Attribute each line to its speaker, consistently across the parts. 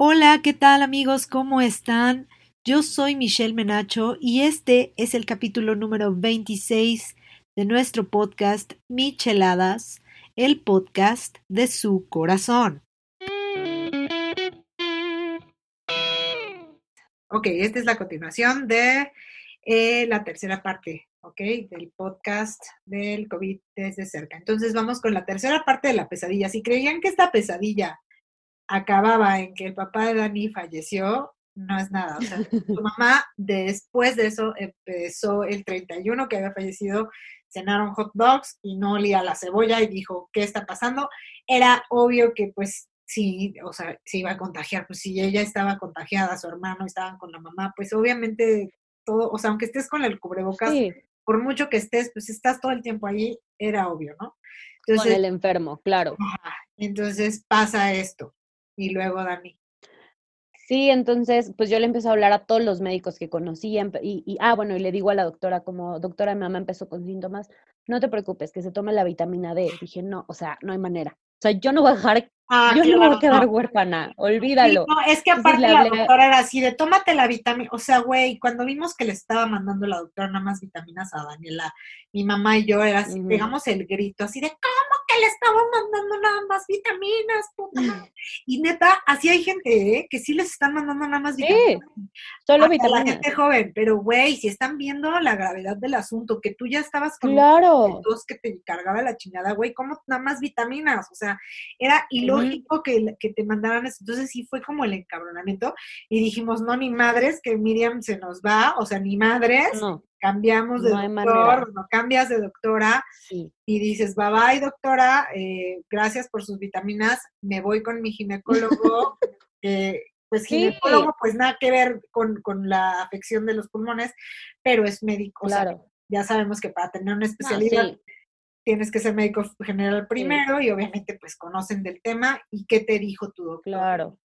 Speaker 1: Hola, ¿qué tal amigos? ¿Cómo están? Yo soy Michelle Menacho y este es el capítulo número 26 de nuestro podcast Micheladas, el podcast de su corazón. Ok, esta es la continuación de eh, la tercera parte, ok, del podcast del COVID desde cerca. Entonces vamos con la tercera parte de la pesadilla. Si creían que esta pesadilla acababa en que el papá de Dani falleció, no es nada. O sea, su mamá después de eso empezó el 31 que había fallecido, cenaron hot dogs y no olía la cebolla y dijo, ¿qué está pasando? Era obvio que pues sí, o sea, se iba a contagiar, pues si ella estaba contagiada, su hermano estaban con la mamá, pues obviamente todo, o sea, aunque estés con el cubrebocas, por mucho que estés, pues estás todo el tiempo ahí, era obvio, ¿no?
Speaker 2: Entonces, con el enfermo, claro.
Speaker 1: entonces pasa esto. Y luego Dani.
Speaker 2: Sí, entonces, pues yo le empecé a hablar a todos los médicos que conocía y, y, ah, bueno, y le digo a la doctora como, doctora, mi mamá empezó con síntomas, no te preocupes, que se tome la vitamina D. Dije, no, o sea, no hay manera. O sea, yo no voy a dejar Ah, yo no voy a quedar huérfana, olvídalo.
Speaker 1: no, es que aparte la doctora era así de tómate la vitamina, o sea, güey, cuando vimos que le estaba mandando la doctora nada más vitaminas a Daniela, mi mamá y yo era así, pegamos el grito así de ¿cómo que le estaban mandando nada más vitaminas, puta Y neta, así hay gente, ¿eh? Que sí les están mandando nada más vitaminas. Sí,
Speaker 2: solo vitaminas.
Speaker 1: la gente joven, pero güey, si están viendo la gravedad del asunto, que tú ya estabas
Speaker 2: con claro.
Speaker 1: dos que te cargaba la chingada, güey, ¿cómo nada más vitaminas? O sea, era ilógico que, te mandaran eso. Entonces sí fue como el encabronamiento y dijimos, no, ni madres, que Miriam se nos va, o sea, ni madres. Cambiamos de doctor, no cambias de doctora y dices, bye bye doctora, eh, gracias por sus vitaminas, me voy con mi ginecólogo, pues ginecólogo, pues nada que ver con, la afección de los pulmones, pero es médico. Claro. ya sabemos que para tener una especialidad tienes que ser médico general primero y obviamente pues conocen del tema. ¿Y qué te dijo tu doctor?
Speaker 2: Claro.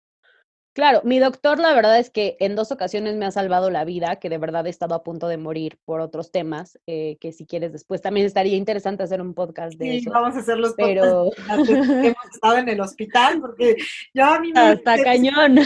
Speaker 2: Claro, mi doctor la verdad es que en dos ocasiones me ha salvado la vida, que de verdad he estado a punto de morir por otros temas, eh, que si quieres después también estaría interesante hacer un podcast de
Speaker 1: sí, vamos a hacer los pero... hemos estado en el hospital, porque yo a mí me...
Speaker 2: Hasta cañón.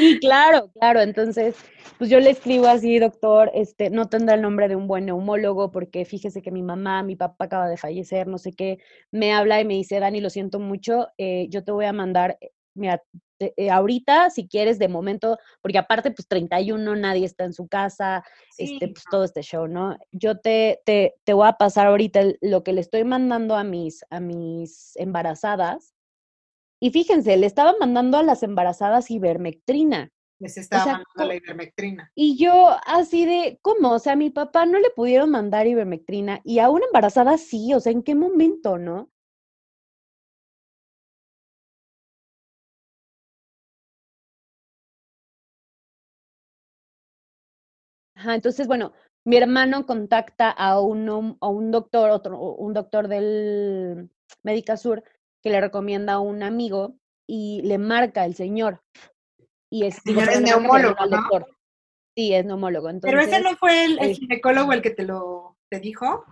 Speaker 2: Y claro, claro, entonces, pues yo le escribo así, doctor, este, no tendrá el nombre de un buen neumólogo porque fíjese que mi mamá, mi papá acaba de fallecer, no sé qué, me habla y me dice, Dani, lo siento mucho, eh, yo te voy a mandar, eh, mira, eh, ahorita, si quieres, de momento, porque aparte, pues 31, nadie está en su casa, este, pues todo este show, ¿no? Yo te, te, te voy a pasar ahorita lo que le estoy mandando a mis, a mis embarazadas, y fíjense, le estaba mandando a las embarazadas ivermectrina.
Speaker 1: Les estaba mandando la ivermectrina.
Speaker 2: Y yo así de, ¿cómo? O sea, a mi papá no le pudieron mandar ivermectrina y a una embarazada sí, o sea, ¿en qué momento, no? Ajá, entonces, bueno, mi hermano contacta a un, a un doctor, otro, un doctor del Médica Sur, que le recomienda a un amigo y le marca el señor. Y es,
Speaker 1: es neumólogo, ¿no?
Speaker 2: Sí, es neumólogo.
Speaker 1: Pero ese no fue el, ginecólogo el que te lo te dijo.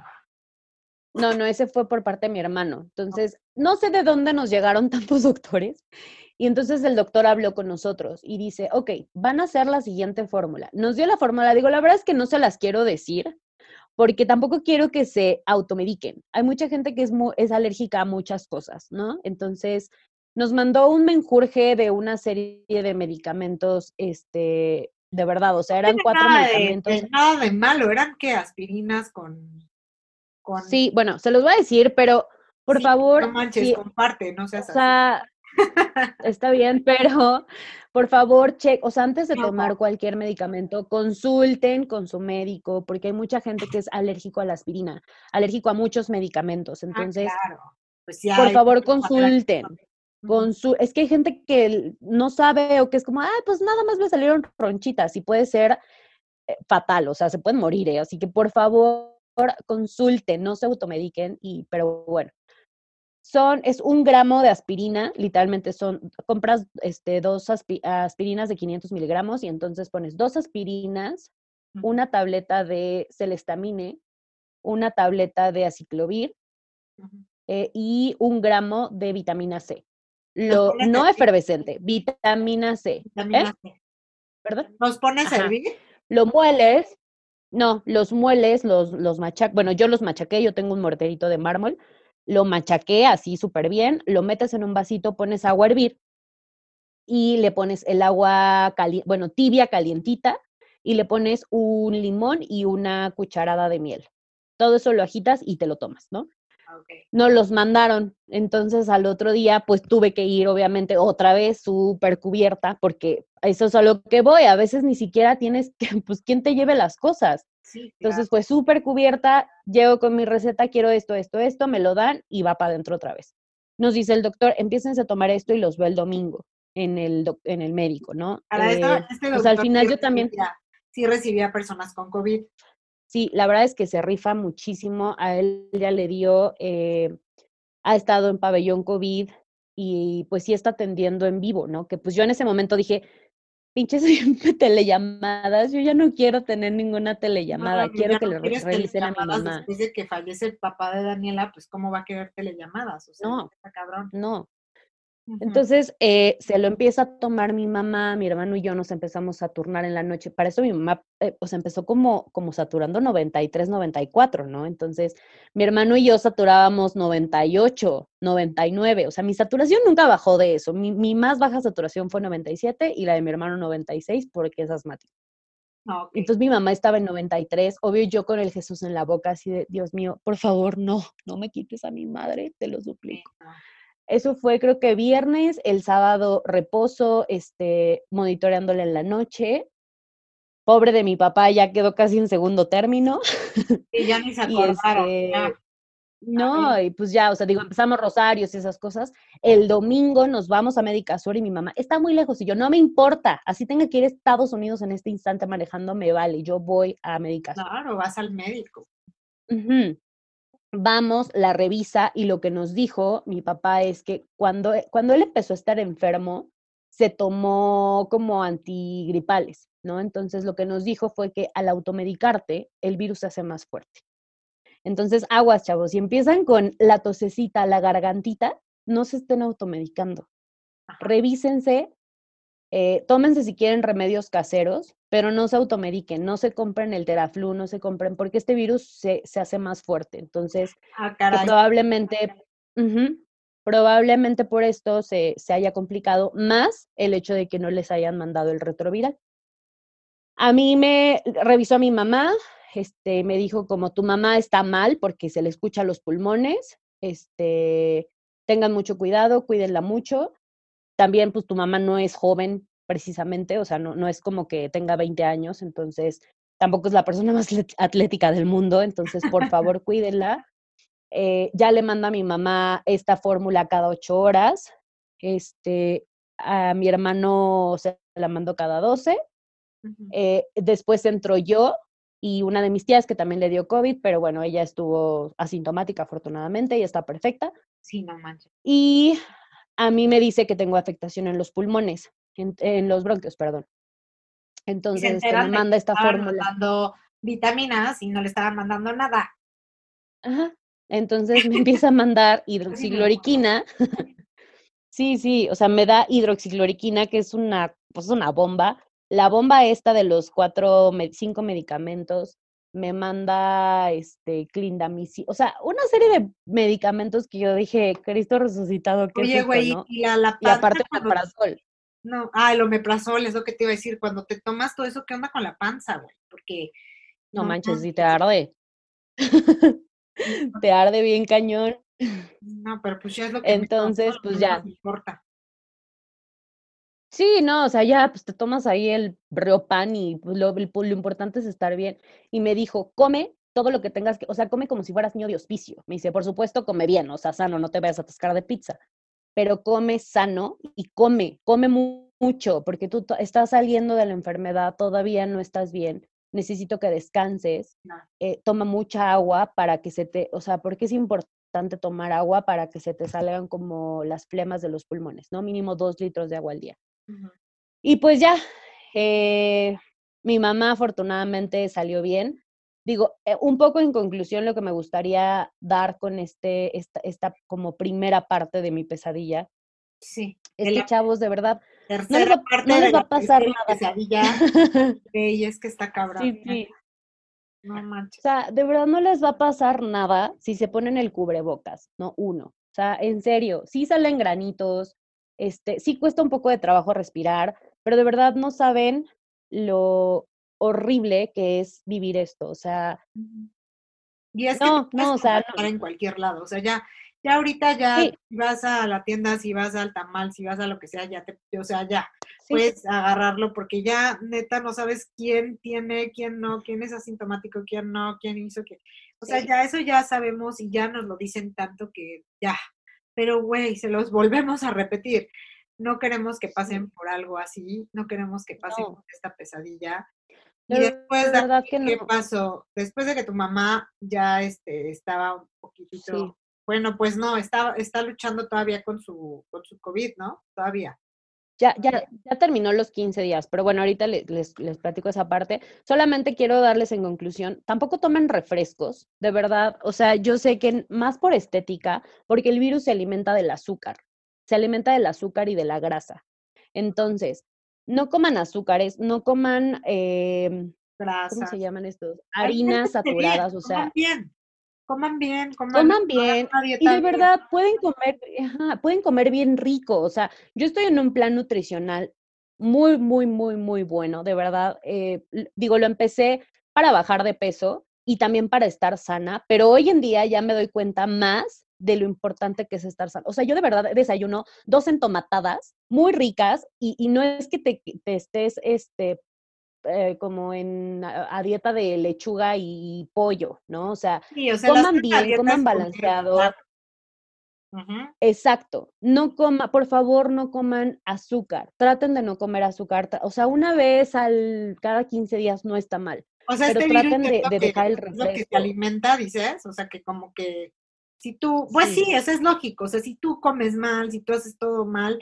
Speaker 2: No, no, ese fue por parte de mi hermano. Entonces, no sé de dónde nos llegaron tantos doctores. Y entonces el doctor habló con nosotros y dice, ok, van a hacer la siguiente fórmula. Nos dio la fórmula, digo, la verdad es que no se las quiero decir, porque tampoco quiero que se automediquen. Hay mucha gente que es, es alérgica a muchas cosas, ¿no? Entonces, nos mandó un menjurje de una serie de medicamentos, este, de verdad, o sea, eran cuatro medicamentos.
Speaker 1: nada de malo, eran que aspirinas con, con...
Speaker 2: Sí, bueno, se los voy a decir, pero por favor.
Speaker 1: No manches, comparte, no seas
Speaker 2: o sea, Está bien, pero por favor, che, o sea, antes de tomar cualquier medicamento, consulten con su médico, porque hay mucha gente que es alérgico a la aspirina, alérgico a muchos medicamentos. Ah, Entonces, pues por favor, consulten. es que hay gente que no sabe o que es como, ah, pues nada más me salieron ronchitas y puede ser eh, fatal, o sea, se pueden morir, ¿eh? así que por favor consulten, no se automediquen y, pero bueno, son, es un gramo de aspirina, literalmente son, compras este, dos aspirinas de 500 miligramos y entonces pones dos aspirinas, una tableta de celestamine, una tableta de aciclovir eh, y un gramo de vitamina C. lo, no efervescente, vitamina C. Vitamina ¿eh? C.
Speaker 1: ¿Perdón? ¿Los pones a?
Speaker 2: Lo mueles, no, los mueles, los, los machac, bueno, yo los machaqué, yo tengo un morterito de mármol, lo machaqué así súper bien, lo metes en un vasito, pones agua a hervir y le pones el agua, caliente, bueno, tibia, calientita, y le pones un limón y una cucharada de miel. Todo eso lo agitas y te lo tomas, ¿no? Ah, no los mandaron. Entonces al otro día, pues tuve que ir, obviamente, otra vez súper cubierta, porque eso es a lo que voy. A veces ni siquiera tienes que, pues, ¿quién te lleve las cosas? Entonces, pues súper cubierta, llego con mi receta, quiero esto, esto, esto, me lo dan y va para adentro otra vez. Nos dice el doctor, empiecen a tomar esto y los veo el domingo en el, en el médico, ¿no?
Speaker 1: Eh, este pues al final yo también... Sí recibía personas con COVID.
Speaker 2: Sí, la verdad es que se rifa muchísimo. A él ya le dio, eh, ha estado en pabellón COVID y pues sí está atendiendo en vivo, ¿no? Que pues yo en ese momento dije, pinches telellamadas, yo ya no quiero tener ninguna telellamada, quiero que le revisen a mi mamá.
Speaker 1: Después de que fallece el papá de Daniela, pues ¿cómo va a querer telellamadas? O sea,
Speaker 2: no,
Speaker 1: está cabrón.
Speaker 2: No, entonces, eh, se lo empieza a tomar mi mamá, mi hermano y yo nos empezamos a turnar en la noche. Para eso mi mamá, eh, pues empezó como, como saturando 93, 94, ¿no? Entonces, mi hermano y yo saturábamos 98, 99. O sea, mi saturación nunca bajó de eso. Mi, mi más baja saturación fue 97 y la de mi hermano 96 porque es asmático. Ah, Entonces mi mamá estaba en 93, obvio yo con el Jesús en la boca, así de, Dios mío, por favor, no, no me quites a mi madre, te lo suplico. Eso fue creo que viernes, el sábado reposo, este, monitoreándole en la noche. Pobre de mi papá, ya quedó casi en segundo término.
Speaker 1: Y ya ni se acordaron. Este,
Speaker 2: no, y pues ya, o sea, digo, empezamos rosarios y esas cosas. El domingo nos vamos a Médica Sur y mi mamá está muy lejos y yo, no me importa, así tenga que ir a Estados Unidos en este instante manejando, me vale, yo voy a Médica
Speaker 1: Sur. Claro, vas al médico
Speaker 2: vamos, la revisa y lo que nos dijo mi papá es que cuando, e, cuando él empezó a estar enfermo, se tomó como antigripales, ¿no? Entonces lo que nos dijo fue que al automedicarte, el virus se hace más fuerte. Entonces, aguas, chavos, si empiezan con la tosecita, la gargantita, no se estén automedicando. Revísense, eh, tómense si quieren remedios caseros, pero no se automediquen, no se compren el teraflu, no se compren, porque este virus se, se hace más fuerte. Entonces, ah, probablemente, probablemente por esto se, se haya complicado más el hecho de que no les hayan mandado el retroviral. A mí me revisó a mi mamá, este, me dijo como tu mamá está mal porque se le escucha los pulmones, este, tengan mucho cuidado, cuídenla mucho. También, pues tu mamá no es joven precisamente, o sea, no, no es como que tenga 20 años, entonces tampoco es la persona más atlética del mundo, entonces por favor cuídenla. Eh, ya le mando a mi mamá esta fórmula cada ocho horas. Este, a mi hermano se la mando cada 12. Eh, después entró yo y una de mis tías que también le dio COVID, pero bueno, ella estuvo asintomática afortunadamente y está perfecta.
Speaker 1: Sí, no manches.
Speaker 2: Y a mí me dice que tengo afectación en los pulmones en, los bronquios, perdón. Entonces me manda esta fórmula.
Speaker 1: mandando vitaminas y no le estaban mandando nada.
Speaker 2: Ajá. Entonces me empieza a mandar hidroxicloroquina. sí, sí, o sea, me da hidroxicloroquina, que es una, pues una bomba. La bomba esta de los cuatro, cinco medicamentos, me manda este clindamicin, o sea, una serie de medicamentos que yo dije, Cristo resucitado, ¿qué
Speaker 1: Oye, güey, y, la, la
Speaker 2: y aparte parazol.
Speaker 1: No, ah, el omeprazol es lo que te iba a decir. Cuando te tomas todo eso, ¿qué onda con la panza, güey? Porque.
Speaker 2: No, manches, si te arde. te arde bien cañón.
Speaker 1: No, pero pues ya es lo que.
Speaker 2: Entonces, pues ya.
Speaker 1: No importa.
Speaker 2: Sí, no, o sea, ya pues te tomas ahí el pan y pues, lo, lo, importante es estar bien. Y me dijo, come todo lo que tengas que, o sea, come como si fueras niño de hospicio. Me dice, por supuesto, come bien, o sea, sano, no te vayas a atascar de pizza pero come sano y come, come mucho, porque tú estás saliendo de la enfermedad, todavía no estás bien, necesito que descanses, eh, toma mucha agua para que se te, o sea, porque es importante tomar agua para que se te salgan como las flemas de los pulmones, ¿no? Mínimo dos litros de agua al día. Y pues ya, eh, mi mamá afortunadamente salió bien, digo, eh, un poco en conclusión, lo que me gustaría dar con este, esta, esta como primera parte de mi pesadilla
Speaker 1: Sí.
Speaker 2: Es que, chavos, de verdad, no les va,
Speaker 1: parte
Speaker 2: no
Speaker 1: de
Speaker 2: les va
Speaker 1: la
Speaker 2: a pasar nada.
Speaker 1: pesadilla. Ey, es que está cabrón.
Speaker 2: Sí, sí.
Speaker 1: No
Speaker 2: O
Speaker 1: manches.
Speaker 2: sea, de verdad no les va a pasar nada si se ponen el cubrebocas, ¿no? Uno. O sea, en serio, sí salen granitos, este, sí cuesta un poco de trabajo respirar, pero de verdad no saben lo horrible que es vivir esto. O sea,
Speaker 1: Y es que
Speaker 2: No,
Speaker 1: puedes
Speaker 2: no, o sea,
Speaker 1: en cualquier lado. O sea, ya, ya ahorita ya
Speaker 2: Sí.
Speaker 1: si vas a la tienda, si vas al tamal, si vas a lo que sea, ya te, o sea, ya
Speaker 2: sí,
Speaker 1: puedes agarrarlo porque ya neta no sabes quién tiene, quién no, quién es asintomático, quién no, quién hizo qué. O sea,
Speaker 2: Sí.
Speaker 1: ya eso ya sabemos y ya nos lo dicen tanto que ya. Pero güey, se los volvemos a repetir. No queremos que pasen por algo así, no queremos que pasen
Speaker 2: No.
Speaker 1: por esta pesadilla. Y
Speaker 2: de
Speaker 1: después,
Speaker 2: de que
Speaker 1: ¿qué
Speaker 2: no.
Speaker 1: pasó? Después de que tu mamá ya este, estaba un poquitito,
Speaker 2: Sí.
Speaker 1: bueno, pues no, está, está luchando todavía con su, con su COVID, ¿no? Todavía.
Speaker 2: Ya, ya, ya terminó los 15 días, pero bueno, ahorita le- les, les platico esa parte. Solamente quiero darles en conclusión, tampoco tomen refrescos, de verdad. O sea, yo sé que más por estética, porque el virus se alimenta del azúcar, se alimenta del azúcar y de la grasa. Entonces, no coman azúcares, no coman, em, ¿cómo
Speaker 1: Grasas.
Speaker 2: se llaman estos? Harinas
Speaker 1: bien,
Speaker 2: saturadas, o sea,
Speaker 1: bien, coman bien, coman,
Speaker 2: bien y de
Speaker 1: bien.
Speaker 2: verdad pueden comer, ajá, pueden comer bien rico. O sea, yo estoy en un plan nutricional muy, muy, muy, muy bueno, de verdad. eh, digo, lo empecé para bajar de peso y también para estar sana, pero hoy en día ya me doy cuenta más de lo importante que es estar sana. O sea, yo de verdad desayuno dos entomatadas muy ricas y, y no es que te, te estés, este, eh, como en a, a dieta de lechuga y pollo, ¿no? O sea,
Speaker 1: Sí, o sea, las
Speaker 2: coman bien, coman balanceado. Exacto. No coma, por favor, no coman azúcar. Traten de no comer azúcar. O sea, una vez al cada 15 días no está mal.
Speaker 1: O sea,
Speaker 2: Pero
Speaker 1: este virus
Speaker 2: traten
Speaker 1: es
Speaker 2: de, de
Speaker 1: que-
Speaker 2: dejar el
Speaker 1: es lo que
Speaker 2: refresco.
Speaker 1: alimenta, dices, o sea, que como que si tú, pues
Speaker 2: Sí.
Speaker 1: sí, eso es lógico, o sea, si tú comes mal, si tú haces todo mal,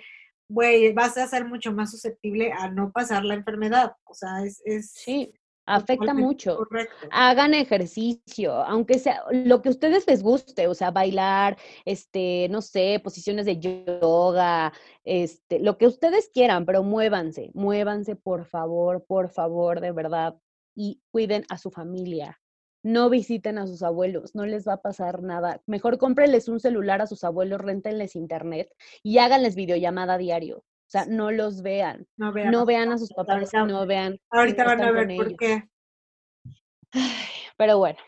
Speaker 1: güey, vas a ser mucho más susceptible a no pasar la enfermedad, o sea, es, es
Speaker 2: Sí, afecta mucho.
Speaker 1: correcto.
Speaker 2: Hagan ejercicio, aunque sea lo que a ustedes les guste, o sea, bailar, este, no sé, posiciones de yoga, este, lo que ustedes quieran, pero muévanse, muévanse, por favor, por favor, de verdad, y cuiden a su familia. No visiten a sus abuelos, no les va a pasar nada. Mejor cómprenles un celular a sus abuelos, rentenles internet y háganles videollamada diario. O sea, no los vean,
Speaker 1: No vean,
Speaker 2: no
Speaker 1: a-
Speaker 2: vean a sus papás, no vean.
Speaker 1: ahorita van a ver por
Speaker 2: ellos.
Speaker 1: qué
Speaker 2: Pero bueno,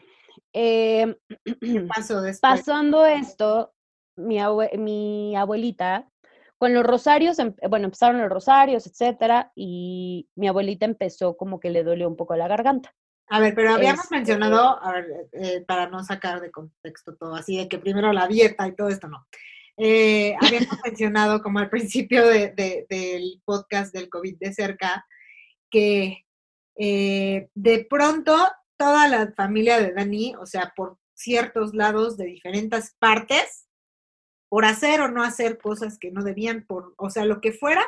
Speaker 1: pasó después.
Speaker 2: pasando esto, mi, abue- mi abuelita, con los rosarios, em- bueno, empezaron los rosarios, etcétera, y mi abuelita empezó como que le dolió un poco la garganta.
Speaker 1: A ver, pero habíamos
Speaker 2: Este-
Speaker 1: mencionado, a ver, eh, para no sacar de contexto todo, así de que primero la dieta y todo esto, no. Eh, habíamos mencionado como al principio de- de- del podcast del COVID de cerca, que eh, de pronto toda la familia de Dani, o sea, por ciertos lados de diferentes partes, por hacer o no hacer cosas que no debían, por, o sea, lo que fuera,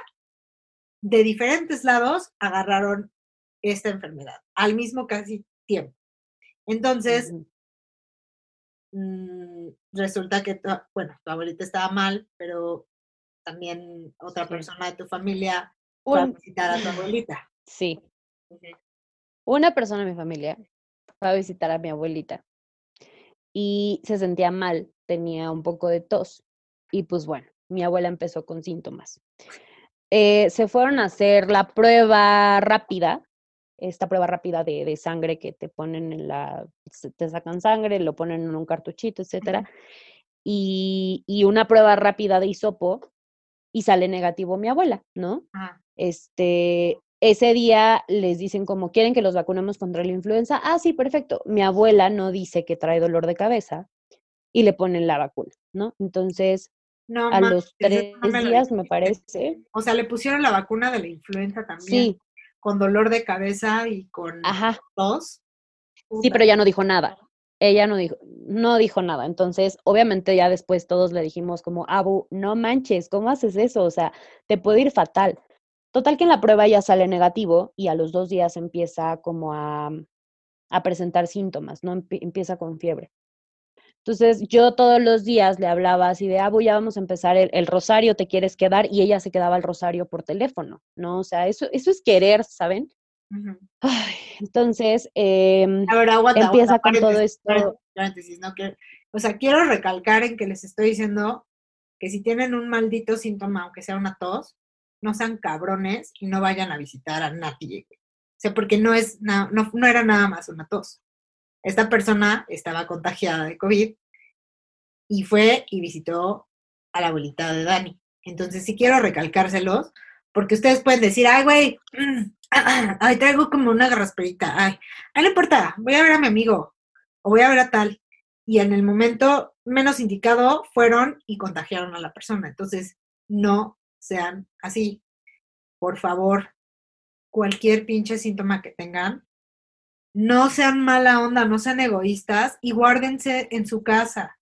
Speaker 1: de diferentes lados agarraron esta enfermedad al mismo casi tiempo. Entonces, mm, resulta que, tu- bueno, tu abuelita estaba mal, pero también otra
Speaker 2: Sí.
Speaker 1: persona de tu familia fue a visitar a tu abuelita.
Speaker 2: sí, una persona de mi familia fue a visitar a mi abuelita y se sentía mal, tenía un poco de tos y pues bueno, mi abuela empezó con síntomas. Eh, se fueron a hacer la prueba rápida, esta prueba rápida de, de sangre que te ponen en la, te sacan sangre, lo ponen en un cartuchito, etcétera, y, y una prueba rápida de hisopo y sale negativo mi abuela, ¿no?
Speaker 1: Ah,
Speaker 2: este, ese día les dicen como, ¿quieren que los vacunemos contra la influenza? Ah, sí, perfecto. Mi abuela no dice que trae dolor de cabeza y le ponen la vacuna, ¿no? Entonces,
Speaker 1: no
Speaker 2: a los tres
Speaker 1: no me lo
Speaker 2: días, me parece,
Speaker 1: O sea, le pusieron la vacuna de la influenza también,
Speaker 2: sí,
Speaker 1: con dolor de cabeza y con
Speaker 2: ajá,
Speaker 1: tos.
Speaker 2: sí, pero ya no dijo nada. Ella no dijo, no dijo nada. Entonces, obviamente ya después todos le dijimos como, Abu, no manches, ¿cómo haces eso? O sea, te puede ir fatal. Total que en la prueba ya sale negativo y a los dos días empieza como a, a presentar síntomas, ¿no? Empie- empieza con fiebre. Entonces yo todos los días le hablaba así de, ah, ya vamos a empezar el, rosario, ¿te quieres quedar? Y ella se quedaba el rosario por teléfono, ¿no? O sea, eso, eso es querer, ¿saben? entonces, em, empieza con todo esto.
Speaker 1: o sea, quiero recalcar en que les estoy diciendo que si tienen un maldito síntoma, aunque sea una tos, no sean cabrones y no vayan a visitar a nadie. O sea, porque no, es, no, no era nada más una tos. Esta persona estaba contagiada de COVID y fue y visitó a la abuelita de Dani. Entonces, sí quiero recalcárselos, porque ustedes pueden decir, ay, güey, mm, traigo como una garrasperita, ay, ay, no importa, voy a ver a mi amigo, o voy a ver a tal. Y en el momento menos indicado fueron y contagiaron a la persona. Entonces, no sean así. Por favor, cualquier pinche síntoma que tengan, no sean mala onda, no sean egoístas y guárdense en su casa,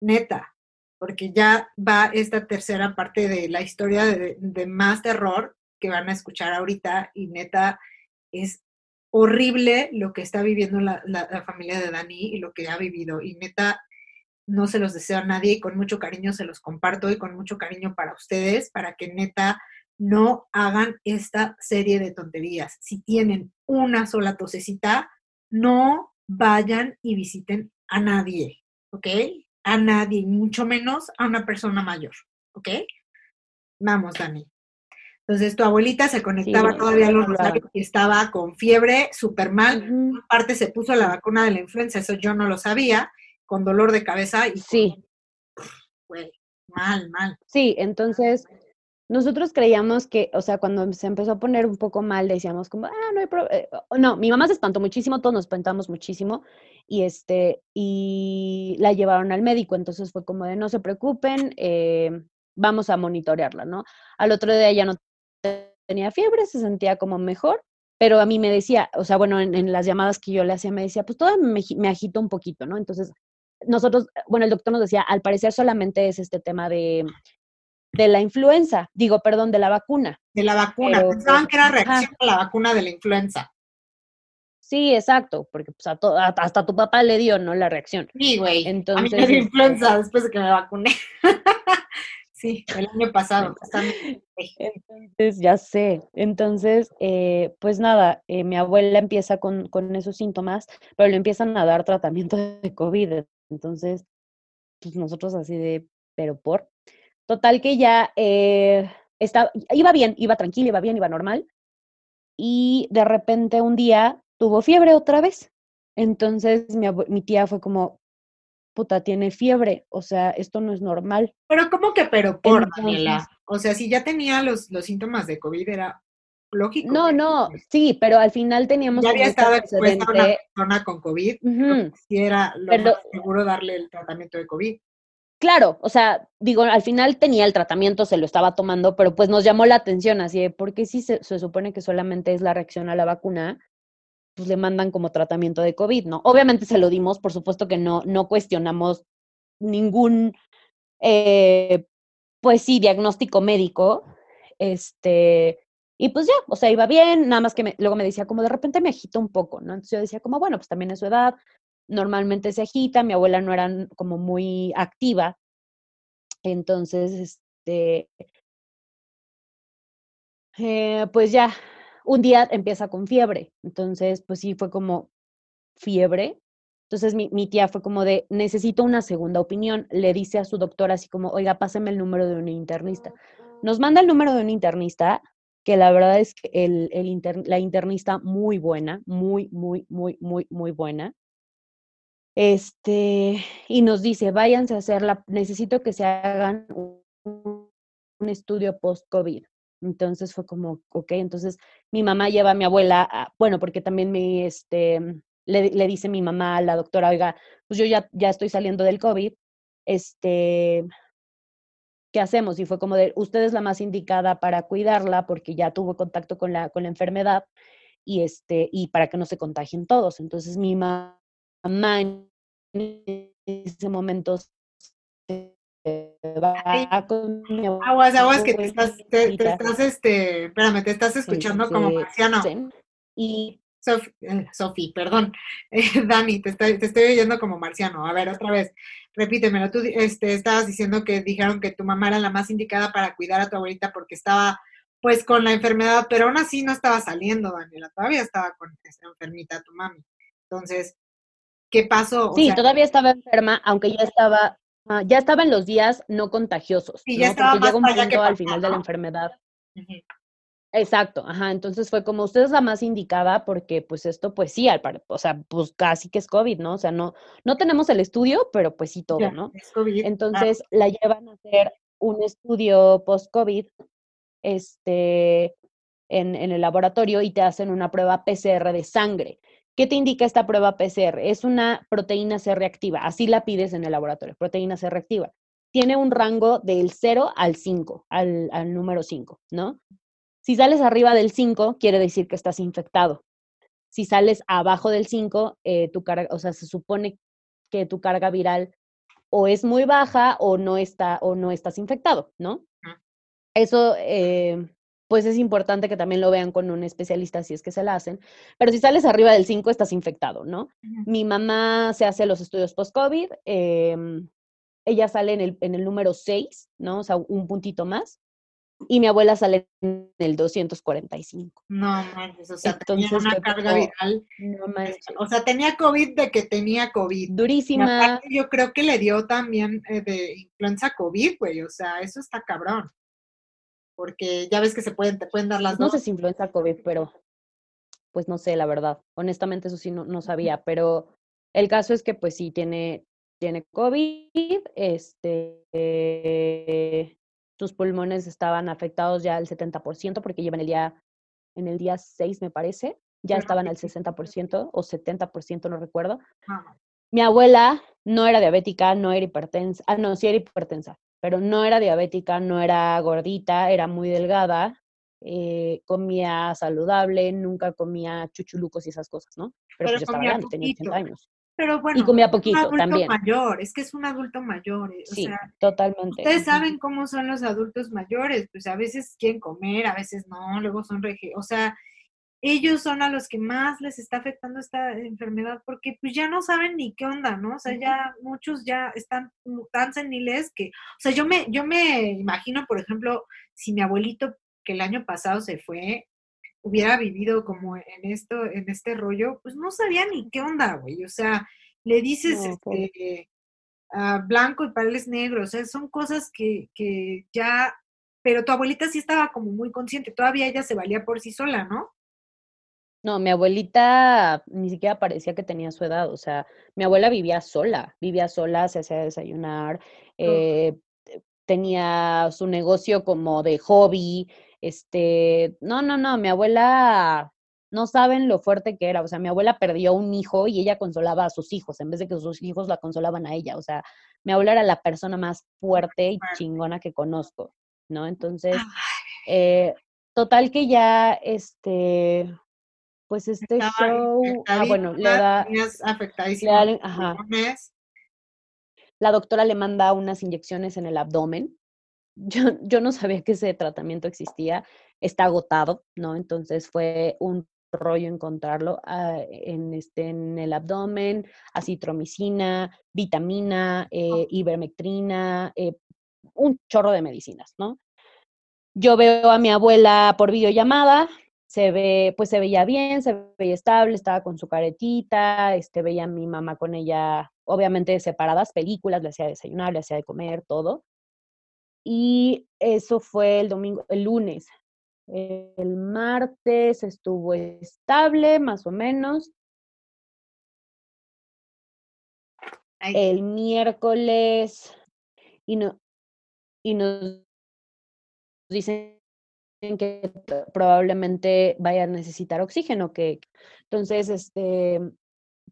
Speaker 1: neta, porque ya va esta tercera parte de la historia de, más terror que van a escuchar ahorita y neta es horrible lo que está viviendo la, la, familia de Dani y lo que ha vivido y neta no se los deseo a nadie y con mucho cariño se los comparto y con mucho cariño para ustedes, para que neta no hagan esta serie de tonterías. Si tienen una sola tosecita, no vayan y visiten a nadie, ¿ok? A nadie, mucho menos a una persona mayor, ¿ok? Vamos, Dani. Entonces, tu abuelita se conectaba todavía a los rosarios y estaba con fiebre, súper mal. Aparte, se puso la vacuna de la influenza, eso yo no lo sabía, con dolor de cabeza y.
Speaker 2: Sí.
Speaker 1: mal, mal.
Speaker 2: Sí, entonces nosotros creíamos que, o sea, cuando se empezó a poner un poco mal, decíamos como, ah, no hay problema. Eh, no, mi mamá se espantó muchísimo, todos nos espantamos muchísimo y este, y la llevaron al médico, entonces fue como de, no se preocupen, eh, vamos a monitorearla, ¿no? Al otro día ya no tenía fiebre, se sentía como mejor, pero a mí me decía, o sea, bueno, en, las llamadas que yo le hacía, me decía, pues todo me, me agito un poquito, ¿no? Entonces, nosotros, bueno, el doctor nos decía, al parecer solamente es este tema de de la influenza, digo, perdón, de la vacuna.
Speaker 1: De la vacuna, pensaban que era reacción a la vacuna de la influenza.
Speaker 2: Sí, exacto, porque pues, a hasta tu papá le dio, ¿no? La reacción.
Speaker 1: Sí, güey. Entonces, a mí me dio influenza este después de que me vacuné. sí, el año pasado.
Speaker 2: Entonces, ya sé. Entonces, eh, pues nada, eh, mi abuela empieza con, con esos síntomas, pero le empiezan a dar tratamiento de COVID. Entonces, pues nosotros así de, pero por. Total que ya eh, iba bien, iba tranquila, iba bien, iba normal. Y de repente un día tuvo fiebre otra vez. Entonces mi, tía fue como, puta, tiene fiebre, o sea, esto no es normal.
Speaker 1: Pero ¿cómo que pero por, Daniela? O sea, si ya tenía los, los síntomas de COVID, era lógico.
Speaker 2: No, no, sí, pero al final teníamos...
Speaker 1: Ya había estado expuesta una persona con COVID, si era lo más seguro darle el tratamiento de COVID
Speaker 2: claro, o sea, digo, al final tenía el tratamiento, se lo estaba tomando, pero pues nos llamó la atención así de, porque si se, supone que solamente es la reacción a la vacuna, pues le mandan como tratamiento de COVID, ¿no? Obviamente se lo dimos, por supuesto que no, no cuestionamos ningún, eh, pues sí, diagnóstico médico, este, y pues ya, o sea, iba bien, nada más que luego me decía como de repente me agita un poco, ¿no? Entonces yo decía como, bueno, pues también es su edad, normalmente se agita, mi abuela no era como muy activa, entonces, este, eh, pues ya, un día empieza con fiebre, entonces, pues sí, fue como fiebre. Entonces mi, mi, tía fue como de, necesito una segunda opinión. Le dice a su doctora así como, oiga, páseme el número de un internista. Nos manda el número de un internista, que la verdad es que el, el la internista muy buena, muy, muy, muy, muy, muy buena. Este, y nos dice, váyanse a hacerla, necesito que se hagan un, estudio post-COVID. Entonces fue como, ok, entonces mi mamá lleva a mi abuela, bueno, porque también me, este, le, le, dice mi mamá a la doctora, oiga, pues yo ya, ya estoy saliendo del COVID, este, ¿qué hacemos? Y fue como de, usted es la más indicada para cuidarla porque ya tuvo contacto con la, con la enfermedad y, este, y para que no se contagien todos. Entonces mi mamá mamá en ese momento se va con mi
Speaker 1: Aguas, aguas, que te estás, te, estás, este, espérame, te estás escuchando como marciano.
Speaker 2: Y
Speaker 1: Sofi, perdón. Dani, te estoy, te estoy oyendo como marciano. A ver, otra vez, repítemelo. Tú este, estabas diciendo que dijeron que tu mamá era la más indicada para cuidar a tu abuelita porque estaba pues con la enfermedad, pero aún así no estaba saliendo, Daniela, todavía estaba con esta enfermita tu mami. Entonces, ¿qué pasó?
Speaker 2: sí, todavía estaba enferma, aunque ya estaba, ah, ya estaba en los días no contagiosos.
Speaker 1: Sí, ya estaba
Speaker 2: Porque llega un punto al final de la enfermedad. Exacto, ajá, entonces fue como usted es la más indicada porque pues esto pues sí, al o sea, pues casi que es COVID, ¿no? O sea, no, no tenemos el estudio, pero pues sí todo, ¿no?
Speaker 1: Es COVID,
Speaker 2: entonces la llevan a hacer un estudio post-COVID este, en, en el laboratorio y te hacen una prueba PCR de sangre. ¿Qué te indica esta prueba PCR? Es una proteína C reactiva, así la pides en el laboratorio, proteína C reactiva. Tiene un rango del 0 al 5, al, al número 5, ¿no? Si sales arriba del 5, quiere decir que estás infectado. Si sales abajo del 5, eh, tu carga, o sea, se supone que tu carga viral o es muy baja o no está o no estás infectado, ¿no? Eso, eh, pues es importante que también lo vean con un especialista si es que se la hacen. Pero si sales arriba del 5, estás infectado, ¿no? Mi mamá se hace los estudios post-COVID. Em, ella sale en el, en el número 6, ¿no? O sea, un puntito más. Y mi abuela sale en el 245.
Speaker 1: No manches, o sea, tenía una carga viral. No O sea, tenía COVID de que tenía COVID.
Speaker 2: Durísima.
Speaker 1: yo creo que le dio también eh, de influenza COVID, güey. O sea, eso está cabrón porque ya ves que se pueden, te pueden dar las
Speaker 2: dos. No sé si influenza COVID, pero pues no sé, la verdad. Honestamente, eso sí no, no sabía, pero el caso es que pues sí tiene, tiene COVID, este, sus pulmones estaban afectados ya al 70% porque llevan el día, en el día 6 me parece, ya estaban al 60% o 70%, no recuerdo. Mi abuela no era diabética, no era hipertensa, ah, no, sí era hipertensa, pero no era diabética, no era gordita, era muy delgada, eh, comía saludable, nunca comía chuchulucos y esas cosas, ¿no?
Speaker 1: Pero, pues estaba grande, tenía 80 años. Pero bueno,
Speaker 2: y comía poquito es un adulto también.
Speaker 1: mayor, es que es un adulto mayor. Eh,
Speaker 2: sí, totalmente.
Speaker 1: Ustedes saben cómo son los adultos mayores, pues a veces quieren comer, a veces no, luego son regi o sea, ellos son a los que más les está afectando esta enfermedad porque pues ya no saben ni qué onda, ¿no? O sea, ya muchos ya están tan seniles que, o sea, yo me, yo me imagino, por ejemplo, si mi abuelito que el año pasado se fue, hubiera vivido como en esto, en este rollo, pues no sabía ni qué onda, güey. O sea, le dices este, blanco y paredes negros, o sea, son cosas que, que ya, pero tu abuelita sí estaba como muy consciente, todavía ella se valía por sí sola, ¿no?
Speaker 2: No, mi abuelita ni siquiera parecía que tenía su edad, o sea, mi abuela vivía sola, vivía sola, se hacía desayunar, eh, tenía su negocio como de hobby, este, no, no, no, mi abuela no saben lo fuerte que era, o sea, mi abuela perdió un hijo y ella consolaba a sus hijos en vez de que sus hijos la consolaban a ella, o sea, mi abuela era la persona más fuerte y chingona que conozco, ¿no? Entonces, eh, total que ya, este, pues este show, ah, bueno, le da, La doctora le manda unas inyecciones en el abdomen. Yo, yo no sabía que ese tratamiento existía. Está agotado, ¿no? Entonces fue un rollo encontrarlo ah, en, este, en el abdomen, acitromicina, vitamina, eh, ivermectrina, eh, un chorro de medicinas, ¿no? Yo veo a mi abuela por videollamada, se ve, pues se veía bien, se veía estable, estaba con su caretita, este, veía a mi mamá con ella, obviamente separadas, películas, le hacía desayunar, le hacía de comer, todo. Y eso fue el domingo, el lunes. El martes estuvo estable, más o menos. El miércoles, y, no, y nos dicen que probablemente vaya a necesitar oxígeno, que entonces, este,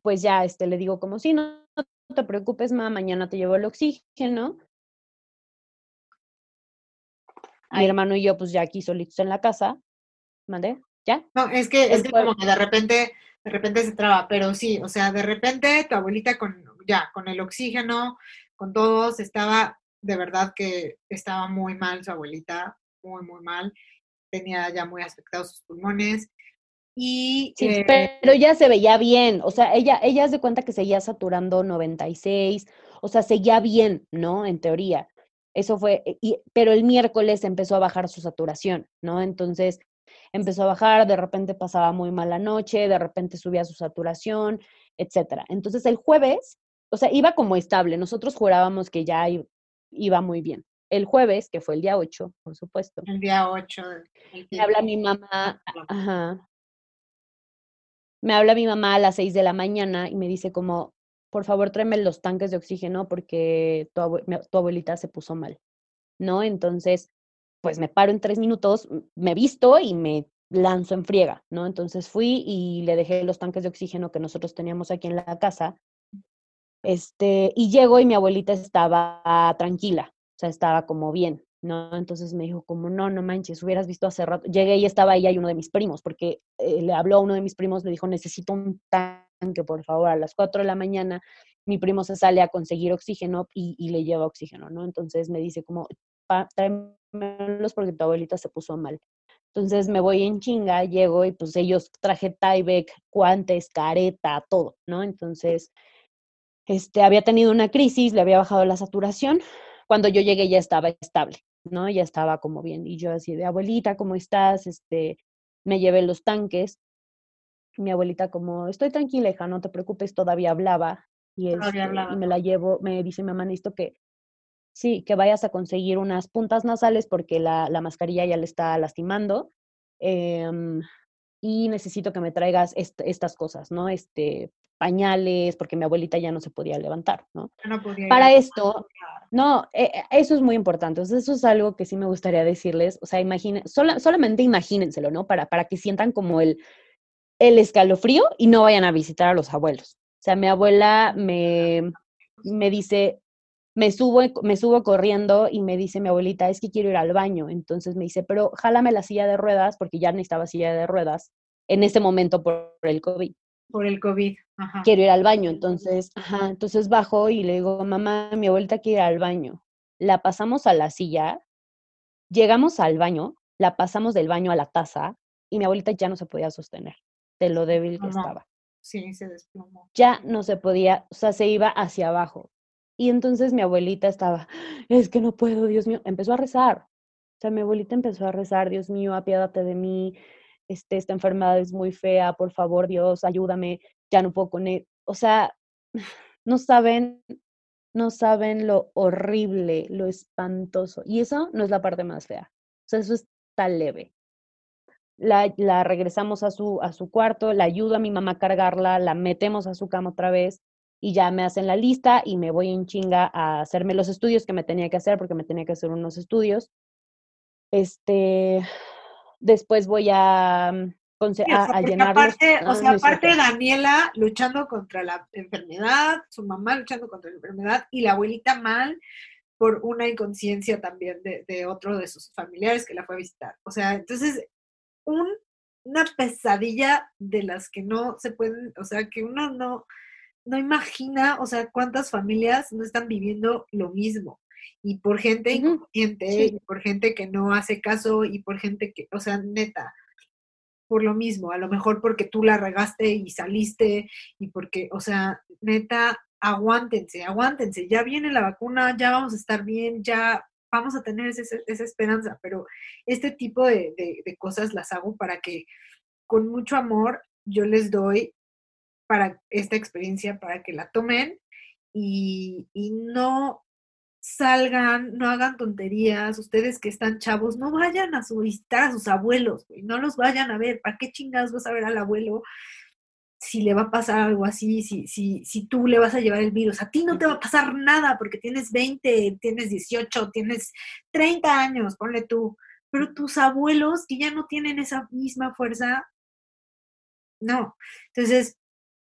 Speaker 2: pues ya, este, le digo como, si no, te preocupes, ma, mañana te llevo el oxígeno. Mi hermano y yo, pues ya aquí solitos en la casa, ¿mande? ¿Ya?
Speaker 1: No, es que, es que como que de repente, de repente se traba, pero sí, o sea, de repente tu abuelita con, ya, con el oxígeno, con todos, estaba, de verdad que estaba muy mal su abuelita, muy, muy mal tenía ya muy afectados sus pulmones. Y,
Speaker 2: Sí,
Speaker 1: eh,
Speaker 2: pero ella se veía bien, o sea, ella, ella se cuenta que seguía saturando 96, o sea, seguía bien, ¿no? En teoría. Eso fue, eh, y, pero el miércoles empezó a bajar su saturación, ¿no? Entonces empezó a bajar, de repente pasaba muy mala noche, de repente subía su saturación, etcétera. Entonces el jueves, o sea, iba como estable, nosotros jurábamos que ya iba muy bien. El jueves, que fue el día 8, por supuesto,
Speaker 1: el día 8. el
Speaker 2: me habla mi mamá, ajá, me habla mi mamá a las 6 de la mañana y me dice como, por favor, tráeme los tanques de oxígeno porque tu, abuelita se puso mal, ¿no? Entonces, pues me paro en tres minutos, me visto y me lanzo en friega, ¿no? Entonces fui y le dejé los tanques de oxígeno que nosotros teníamos aquí en la casa. Este, y llego y mi abuelita estaba tranquila, estaba como bien, ¿no? Entonces me dijo como, no, no manches, hubieras visto hace rato. Llegué y estaba ella y uno de mis primos, porque eh, le habló a uno de mis primos, le dijo, necesito un tanque, por favor, a las 4 de la mañana. Mi primo se sale a conseguir oxígeno y, y le lleva oxígeno, ¿no? Entonces me dice como, "Pa- tráemelos porque tu abuelita se puso mal. Entonces me voy en chinga, llego y pues ellos traje Tyvek, guantes, careta, todo, ¿no? Entonces, este, había tenido una crisis, le había bajado la saturación. Cuando yo llegué ya estaba estable, ¿no? Ya estaba como bien. Y yo así de, abuelita, ¿cómo estás? Este, me llevé los tanques. Mi abuelita como, estoy tranquila, hija, no te preocupes, todavía hablaba. Y,
Speaker 1: Todavía
Speaker 2: este,
Speaker 1: hablaba.
Speaker 2: y me la llevo, me dice mi mamá, necesito que, sí, que vayas a conseguir unas puntas nasales porque la, la mascarilla ya le está lastimando. em, y necesito que me traigas est- estas cosas, ¿no? Este, pañales, porque mi abuelita ya no se podía levantar, ¿no?
Speaker 1: no podía
Speaker 2: Para esto, no, eh, eh, eso es muy importante. O sea, eso es algo que sí me gustaría decirles. O sea, imaginen, sola- solamente imagínenselo, ¿no? Para, para que sientan como el, el escalofrío y no vayan a visitar a los abuelos. O sea, mi abuela me, me dice, me subo, me subo corriendo y me dice mi abuelita, es que quiero ir al baño. Entonces me dice, pero jálame la silla de ruedas, porque ya necesitaba silla de ruedas en ese momento por el COVID
Speaker 1: por el COVID. Ajá.
Speaker 2: quiero ir al baño. Entonces, ajá, entonces bajo y le digo, mamá, mi abuelita quiere ir al baño. La pasamos a la silla, llegamos al baño, la pasamos del baño a la taza y mi abuelita ya no se podía sostener de lo débil que
Speaker 1: Ajá.
Speaker 2: estaba.
Speaker 1: Sí, se desplomó.
Speaker 2: Ya no se podía, o sea, se iba hacia abajo. Y entonces mi abuelita estaba, es que no puedo, Dios mío, empezó a rezar. O sea, mi abuelita empezó a rezar, Dios mío, apiádate de mí, este, esta enfermedad es muy fea, por favor, Dios, ayúdame, ya no puedo con él. O sea, no saben, no saben lo horrible, lo espantoso. Y eso no es la parte más fea. O sea, eso está leve. La, la regresamos a su, a su cuarto, la ayudo a mi mamá a cargarla, la metemos a su cama otra vez y ya me hacen la lista y me voy en chinga a hacerme los estudios que me tenía que hacer porque me tenía que hacer unos estudios. Este, después voy a, mm, a, a llenarlos.
Speaker 1: aparte, o
Speaker 2: Ah,
Speaker 1: sea,
Speaker 2: no
Speaker 1: aparte Daniela luchando contra la enfermedad, su mamá luchando contra la enfermedad y la abuelita mal por una inconsciencia también de, de otro de sus familiares que la fue a visitar. O sea, entonces, un, una pesadilla de las que no se pueden, o sea, que uno no, no imagina, o sea, cuántas familias no están viviendo lo mismo. Y por gente
Speaker 2: sí.
Speaker 1: y por gente que no hace caso, y por gente que, o sea, neta, por lo mismo, a lo mejor porque tú la regaste y saliste, y porque, o sea, neta, aguántense, aguántense, ya viene la vacuna, ya vamos a estar bien, ya vamos a tener ese- esa esperanza, pero este tipo de, de- de cosas las hago para que con mucho amor yo les doy para esta experiencia, para que la tomen y, y no salgan, no hagan tonterías, ustedes que están chavos, no vayan a su- visitar a sus abuelos, güey, no los vayan a ver, ¿para qué chingados vas a ver al abuelo si le va a pasar algo así, si, si, si tú le vas a llevar el virus? A ti no te va a pasar nada porque tienes 20, tienes 18, tienes 30 años, ponle tú, pero tus abuelos que ya no tienen esa misma fuerza, no. Entonces,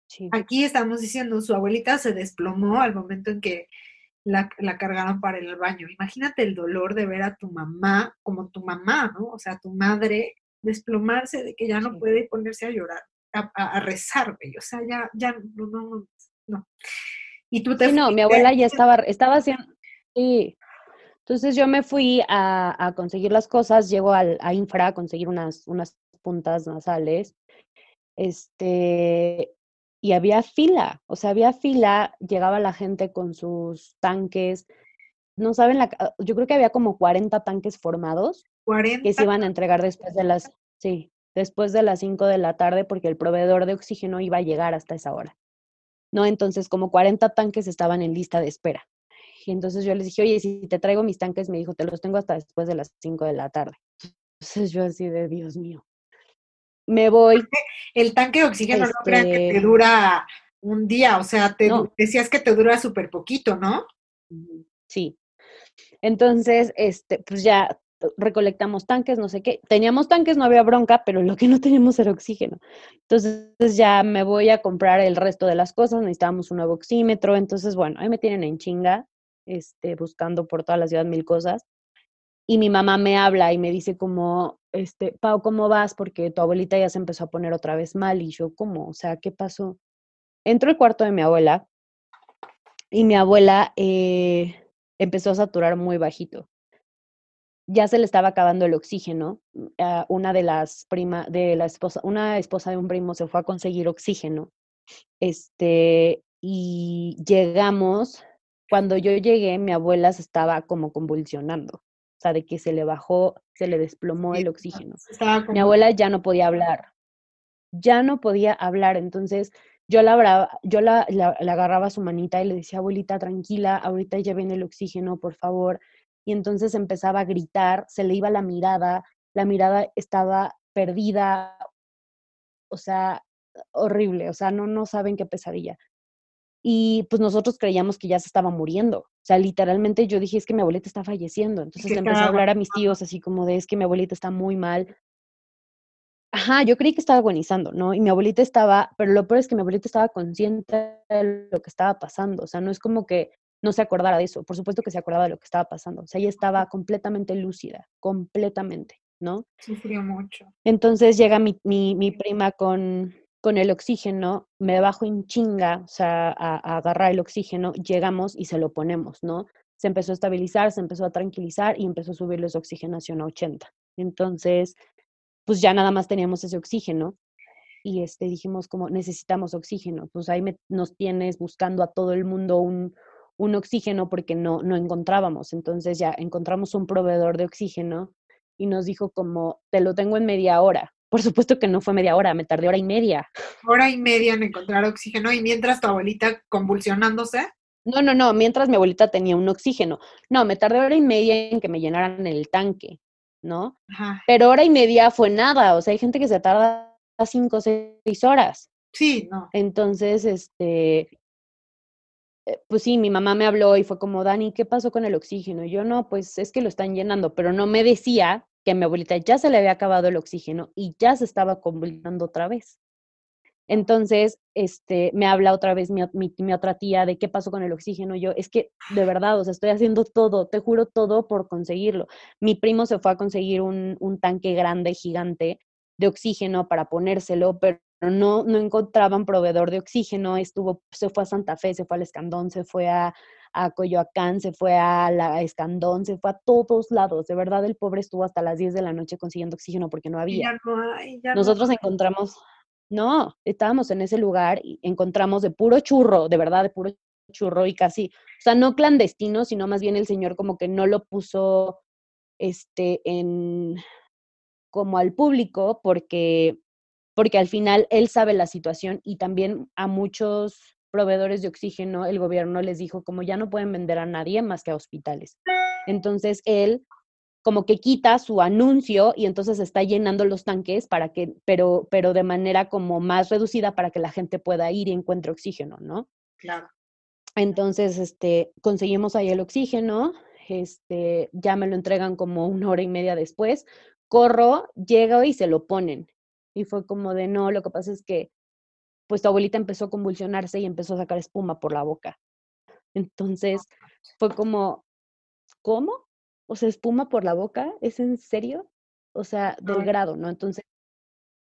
Speaker 2: Sí.
Speaker 1: aquí estamos diciendo, su abuelita se desplomó al momento en que la, la cargaron para al baño. Imagínate el dolor de ver a tu mamá, como tu mamá, ¿no? O sea, tu madre desplomarse de que ya no
Speaker 2: Sí.
Speaker 1: puede ponerse a llorar, a, a- a rezar, güey. O sea, ya, ya, no, no, no, no. Y tú te
Speaker 2: Sí, no, mi abuela ya estaba, estaba haciendo, sí. Entonces yo me fui a, a conseguir las cosas, llego al, a Infra a conseguir unas, unas puntas nasales este, y había fila, o sea, había fila, llegaba la gente con sus tanques, no saben, la, yo creo que había como 40 tanques formados
Speaker 1: 40.
Speaker 2: que se iban a entregar después de las, sí, después de las 5 de la tarde porque el proveedor de oxígeno iba a llegar hasta esa hora. ¿No? Entonces, como 40 tanques estaban en lista de espera. Y entonces yo les dije, oye, si te traigo mis tanques, me dijo, te los tengo hasta después de las 5 de la tarde. Entonces yo así de, Dios mío. Me voy.
Speaker 1: El tanque de oxígeno no crean que te este dura un día, o sea, te decías que te dura súper poquito, ¿no?
Speaker 2: Sí. Entonces, este, pues ya recolectamos tanques, no sé qué. Teníamos tanques, no había bronca, pero lo que no teníamos era oxígeno. Entonces ya me voy a comprar el resto de las cosas, necesitábamos un nuevo oxímetro, entonces bueno, ahí me tienen en chinga, este, buscando por toda la ciudad mil cosas. Y mi mamá me habla y me dice como, este, Pau, ¿cómo vas? Porque tu abuelita ya se empezó a poner otra vez mal. Y yo, ¿cómo? O sea, ¿qué pasó? Entro al cuarto de mi abuela y mi abuela eh, empezó a saturar muy bajito ya se le estaba acabando el oxígeno. Uh, una de las prima, de la esposa, una esposa de un primo se fue a conseguir oxígeno. Este, y llegamos, cuando yo llegué, mi abuela se estaba como convulsionando. O sea, de que se le bajó, se le desplomó el oxígeno. Mi abuela ya no podía hablar. Ya no podía hablar. Entonces, yo la, yo la, la, agarraba su manita y le decía, abuelita, tranquila, ahorita ya viene el oxígeno, por favor y entonces empezaba a gritar, se le iba la mirada, la mirada estaba perdida, o sea, horrible, o sea, no, no saben qué pesadilla. Y pues nosotros creíamos que ya se estaba muriendo. O sea, literalmente yo dije, es que mi abuelita está falleciendo. Entonces le empecé a hablar a mis tíos así como de, es que mi abuelita está muy mal. Ajá, yo creí que estaba agonizando, ¿no? Y mi abuelita estaba, pero lo peor es que mi abuelita estaba consciente de lo que estaba pasando. O sea, no es como que no se acordara de eso. Por supuesto que se acordaba de lo que estaba pasando. O sea, ella estaba completamente lúcida, completamente, ¿no?
Speaker 1: Sufrió mucho.
Speaker 2: Entonces llega mi, mi, prima con, con el oxígeno, me bajo en chinga, o sea, a, agarrar el oxígeno, llegamos y se lo ponemos, ¿no? Se empezó a estabilizar, se empezó a tranquilizar y empezó a subirles oxigenación a 80. Entonces, pues ya nada más teníamos ese oxígeno y este, dijimos como necesitamos oxígeno, pues ahí nos tienes buscando a todo el mundo un, un oxígeno porque no, no encontrábamos. Entonces ya encontramos un proveedor de oxígeno y nos dijo como, te lo tengo en media hora. Por supuesto que no fue media hora, me tardé hora y media.
Speaker 1: Hora y media en encontrar oxígeno y mientras tu abuelita convulsionándose.
Speaker 2: No, no, no, mientras mi abuelita tenía un oxígeno. No, me tardé hora y media en que me llenaran el tanque, ¿no? Pero hora y media fue nada, o sea, hay gente que se tarda cinco o seis horas.
Speaker 1: Sí, no.
Speaker 2: Entonces, este, eh, pues sí, mi mamá me habló y fue como, Dani, ¿qué pasó con el oxígeno? Y yo no, pues es que lo están llenando, pero no me decía que a mi abuelita ya se le había acabado el oxígeno y ya se estaba convulsionando otra vez. Entonces, este, me habla otra vez mi, mi, otra tía de qué pasó con el oxígeno. Yo, es que de verdad, o sea, estoy haciendo todo, te juro todo por conseguirlo. Mi primo se fue a conseguir un, un tanque grande, gigante de oxígeno para ponérselo, pero no, no encontraban proveedor de oxígeno, estuvo, se fue a Santa Fe, se fue al Escandón, se fue a, a Coyoacán, se fue a la Escandón, se fue a todos lados. De verdad, el pobre estuvo hasta las 10 de la noche consiguiendo oxígeno porque no había. Nosotros encontramos, no, estábamos en ese lugar y encontramos de puro churro, de verdad, de puro churro y casi, o sea, no clandestino, sino más bien el señor como que no lo puso este en como al público porque porque al final él sabe la situación y también a muchos proveedores de oxígeno el gobierno les dijo como ya no pueden vender a nadie más que a hospitales. Entonces él como que quita su anuncio y entonces está llenando los tanques para que, pero, pero de manera como más reducida para que la gente pueda ir y encuentre oxígeno, ¿no?
Speaker 1: Claro.
Speaker 2: Entonces, este, conseguimos ahí el oxígeno, este, ya me lo entregan como una hora y media después, corro, llego y se lo ponen. Y fue como de, no, lo que pasa es que, pues tu abuelita empezó a convulsionarse y empezó a sacar espuma por la boca. Entonces, fue como, ¿cómo? O sea, espuma por la boca, ¿es en serio? O sea, del grado, ¿no? Entonces,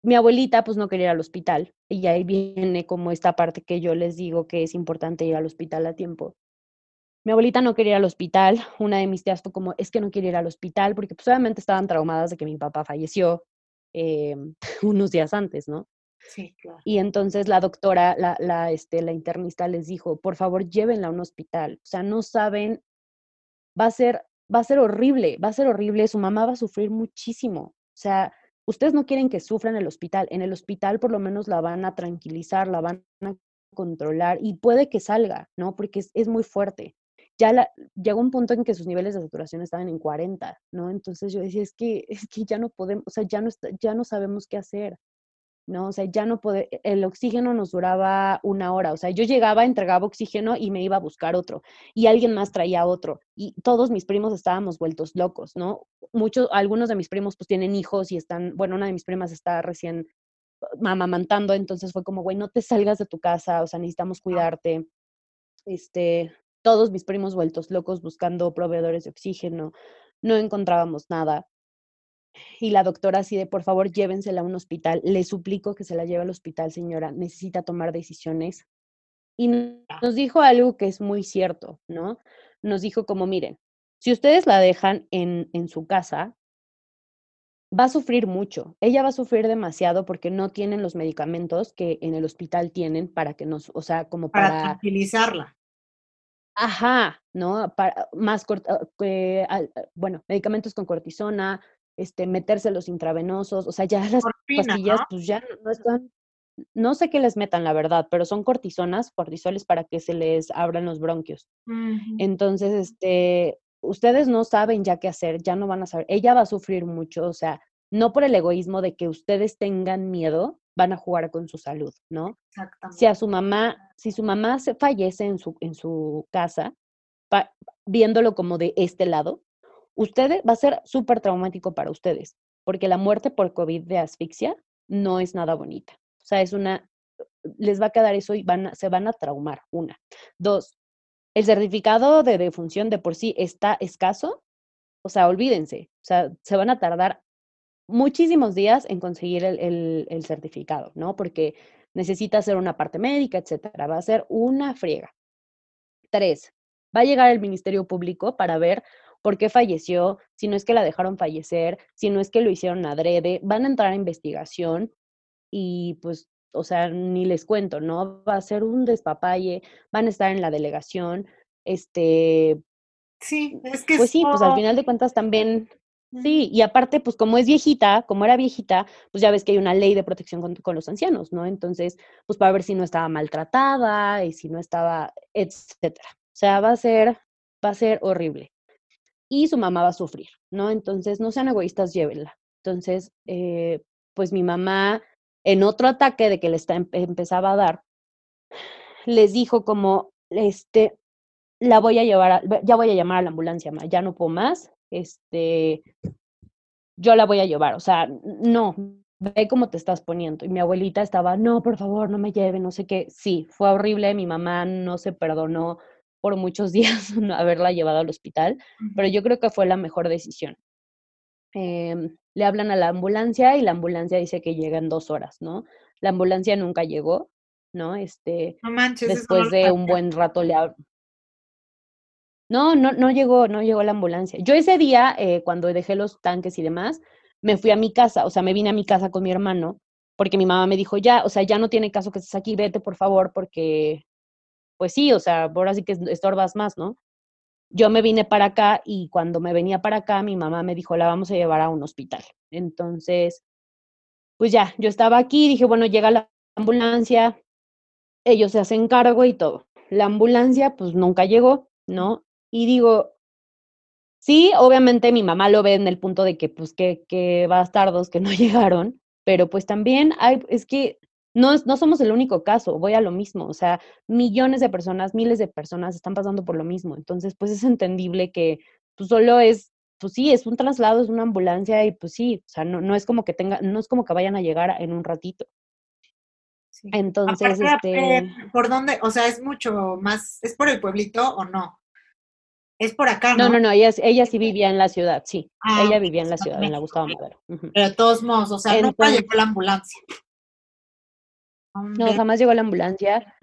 Speaker 2: mi abuelita pues no quería ir al hospital y ahí viene como esta parte que yo les digo que es importante ir al hospital a tiempo. Mi abuelita no quería ir al hospital, una de mis tías fue como, es que no quiere ir al hospital porque pues obviamente estaban traumadas de que mi papá falleció, eh, unos días antes, ¿no? Y entonces la doctora, la, la, este, la internista les dijo, por favor, llévenla a un hospital. O sea, no saben, va a ser, va a ser horrible, va a ser horrible, su mamá va a sufrir muchísimo. O sea, ustedes no quieren que sufra en el hospital. En el hospital por lo menos la van a tranquilizar, la van a controlar y puede que salga, ¿no? Porque es, es muy fuerte. Ya la, llegó un punto en que sus niveles de saturación estaban en 40, ¿no? Entonces yo decía, es que, es que ya no podemos, o sea, ya no, está, ya no sabemos qué hacer. ¿No? O sea, ya no puede, el oxígeno nos duraba una hora, o sea, yo llegaba, entregaba oxígeno y me iba a buscar otro, y alguien más traía otro, y todos mis primos estábamos vueltos locos, ¿no? Muchos, algunos de mis primos pues tienen hijos y están, bueno, una de mis primas está recién mamamantando, entonces fue como, güey, no te salgas de tu casa, o sea, necesitamos cuidarte, este, todos mis primos vueltos locos buscando proveedores de oxígeno, no encontrábamos nada. Y la doctora así de, por favor, llévensela a un hospital. Le suplico que se la lleve al hospital, señora. Necesita tomar decisiones. Y nos dijo algo que es muy cierto, ¿no? Nos dijo como, miren, si ustedes la dejan en, en su casa, va a sufrir mucho. Ella va a sufrir demasiado porque no tienen los medicamentos que en el hospital tienen para que nos, o sea, como para...
Speaker 1: Para tranquilizarla.
Speaker 2: Ajá, ¿no? Para, más, eh, bueno, medicamentos con cortisona, este, meterse los intravenosos, o sea, ya las pastillas, pues ya no están, no sé qué les metan, la verdad, pero son cortisonas, cortisoles para que se les abran los bronquios. Entonces, este, ustedes no saben ya qué hacer, ya no van a saber, ella va a sufrir mucho, o sea, no por el egoísmo de que ustedes tengan miedo, van a jugar con su salud, ¿no? Si a su mamá, si su mamá se fallece en su, en su casa, viéndolo como de este lado, ustedes va a ser súper traumático para ustedes, porque la muerte por COVID de asfixia no es nada bonita. O sea, es una, les va a quedar eso y van se van a traumar, una. Dos, el certificado de defunción de por sí está escaso, o sea, olvídense, o sea, se van a tardar muchísimos días en conseguir el, el, el certificado, ¿no? Porque necesita hacer una parte médica, etcétera. Va a ser una friega. Tres, va a llegar el Ministerio Público para ver por qué falleció, si no es que la dejaron fallecer, si no es que lo hicieron adrede, van a entrar a investigación y pues, o sea, ni les cuento, ¿no? Va a ser un despapalle, van a estar en la delegación, este...
Speaker 1: Sí, es que...
Speaker 2: Pues sí, pues al final de cuentas también... Sí, y aparte, pues como es viejita, como era viejita, pues ya ves que hay una ley de protección con, con, los ancianos, ¿no? Entonces, pues para ver si no estaba maltratada y si no estaba, etcétera. O sea, va a ser, va a ser horrible y su mamá va a sufrir, ¿no? Entonces, no sean egoístas, llévenla. Entonces, eh, pues mi mamá, en otro ataque de que le está, empezaba a dar, les dijo como, este, la voy a llevar, a, ya voy a llamar a la ambulancia, ya no puedo más, este, yo la voy a llevar, o sea, no, ve cómo te estás poniendo. Y mi abuelita estaba, no, por favor, no me lleve, no sé qué. Sí, fue horrible, mi mamá no se perdonó, por muchos días haberla llevado al hospital, pero yo creo que fue la mejor decisión. Eh, le hablan a la ambulancia y la ambulancia dice que llega en dos horas, ¿no? La ambulancia nunca llegó, ¿no? Este,
Speaker 1: no manches,
Speaker 2: después de un buen rato le No, no, no llegó, no llegó la ambulancia. Yo ese día, eh, cuando dejé los tanques y demás, me fui a mi casa, o sea, me vine a mi casa con mi hermano, porque mi mamá me dijo, ya, o sea, ya no tiene caso que estés aquí, vete por favor, porque pues sí, o sea, ahora sí que estorbas más, ¿no? Yo me vine para acá y cuando me venía para acá, mi mamá me dijo, la vamos a llevar a un hospital. Entonces, pues ya, yo estaba aquí, dije, bueno, llega la ambulancia, ellos se hacen cargo y todo. La ambulancia, pues nunca llegó, ¿no? Y digo, sí, obviamente mi mamá lo ve en el punto de que, pues, que, que bastardos que no llegaron, pero pues también hay, es que no, no somos el único caso, voy a lo mismo, o sea, millones de personas, miles de personas están pasando por lo mismo, entonces pues es entendible que pues solo es, pues sí, es un traslado, es una ambulancia y pues sí, o sea, no, no es como que tenga, no es como que vayan a llegar en un ratito. Entonces, este...
Speaker 1: ¿Por dónde? O sea, es mucho más, ¿es por el pueblito o no? Es por acá, ¿no?
Speaker 2: No, no, no, ella, ella sí vivía en la ciudad, sí. Ah, ella vivía en la ciudad, en la Gustavo Madero.
Speaker 1: Pero de todos modos, o sea, nunca llegó la ambulancia.
Speaker 2: No, jamás llegó la ambulancia.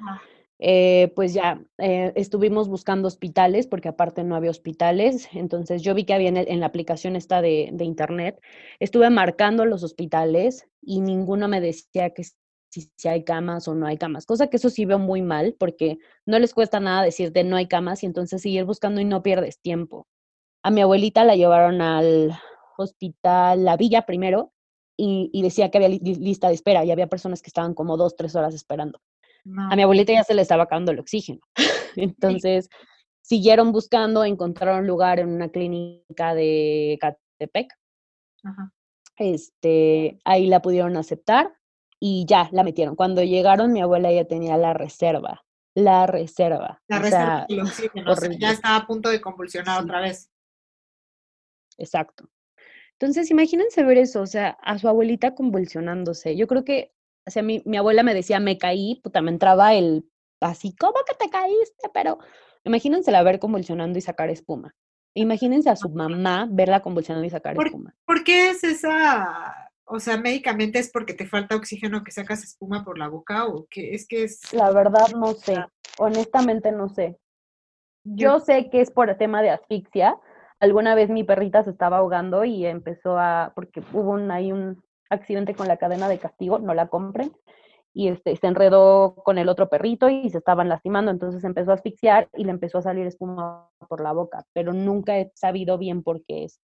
Speaker 2: Eh, pues ya eh, estuvimos buscando hospitales porque aparte no había hospitales. Entonces yo vi que había en, la aplicación esta de, de, internet. Estuve marcando los hospitales y ninguno me decía que si, si, hay camas o no hay camas, cosa que eso sí veo muy mal porque no les cuesta nada decirte no hay camas y entonces seguir buscando y no pierdes tiempo. A mi abuelita la llevaron al hospital La Villa primero y, y decía que había lista de espera y había personas que estaban como dos, tres horas esperando. A mi abuelita ya se le estaba acabando el oxígeno. entonces siguieron buscando, encontraron lugar en una clínica de Catepec. Ajá. Este, ahí la pudieron aceptar y ya la metieron. Cuando llegaron, mi abuela ya tenía la reserva. La reserva.
Speaker 1: La reserva del oxígeno. ya estaba a punto de convulsionar otra vez.
Speaker 2: Exacto. Entonces, imagínense ver eso, o sea, a su abuelita convulsionándose. Yo creo que, o sea, mi, mi abuela me decía, me caí, puta, me entraba el así, ¿cómo que te caíste? Pero imagínense la ver convulsionando y sacar espuma. Imagínense a su mamá verla convulsionando y sacar espuma.
Speaker 1: ¿Por qué es esa o sea, médicamente es porque te falta oxígeno que sacas espuma por la boca o que es que es...
Speaker 2: La verdad no sé, honestamente no sé. Yo, sé que es por el tema de asfixia. Alguna vez mi perrita se estaba ahogando y empezó a, porque hubo un, ahí un accidente con la cadena de castigo, no la compren, y este, se enredó con el otro perrito y se estaban lastimando, entonces empezó a asfixiar y le empezó a salir espuma por la boca, pero nunca he sabido bien por qué es.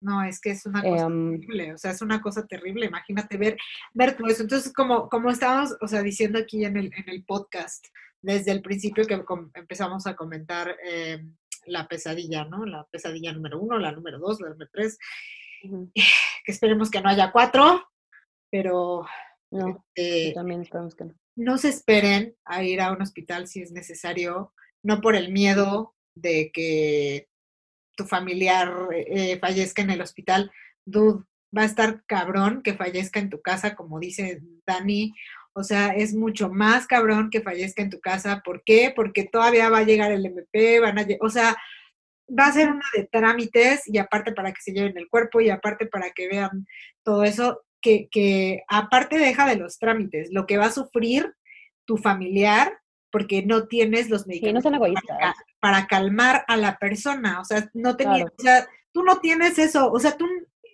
Speaker 1: No, es que es una cosa em, terrible, o sea, es una cosa terrible. Imagínate ver, ver todo eso. Entonces, como, como estábamos, o sea, diciendo aquí en el, en el podcast, desde el principio que empezamos a comentar eh, la pesadilla, ¿no? La pesadilla número uno, la número dos, la número tres, que esperemos que no haya cuatro, pero
Speaker 2: no, este, también esperemos que no.
Speaker 1: No se esperen a ir a un hospital si es necesario, no por el miedo de que tu familiar eh, fallezca en el hospital, dude, va a estar cabrón que fallezca en tu casa, como dice Dani. O sea, es mucho más cabrón que fallezca en tu casa. ¿Por qué? Porque todavía va a llegar el MP, van a, o sea, va a ser una de trámites y aparte para que se lleven el cuerpo y aparte para que vean todo eso, que, que aparte deja de los trámites, lo que va a sufrir tu familiar porque no tienes los medicamentos para, calmar a la persona, o sea, no tenías, o sea, tú no tienes eso, o sea, tú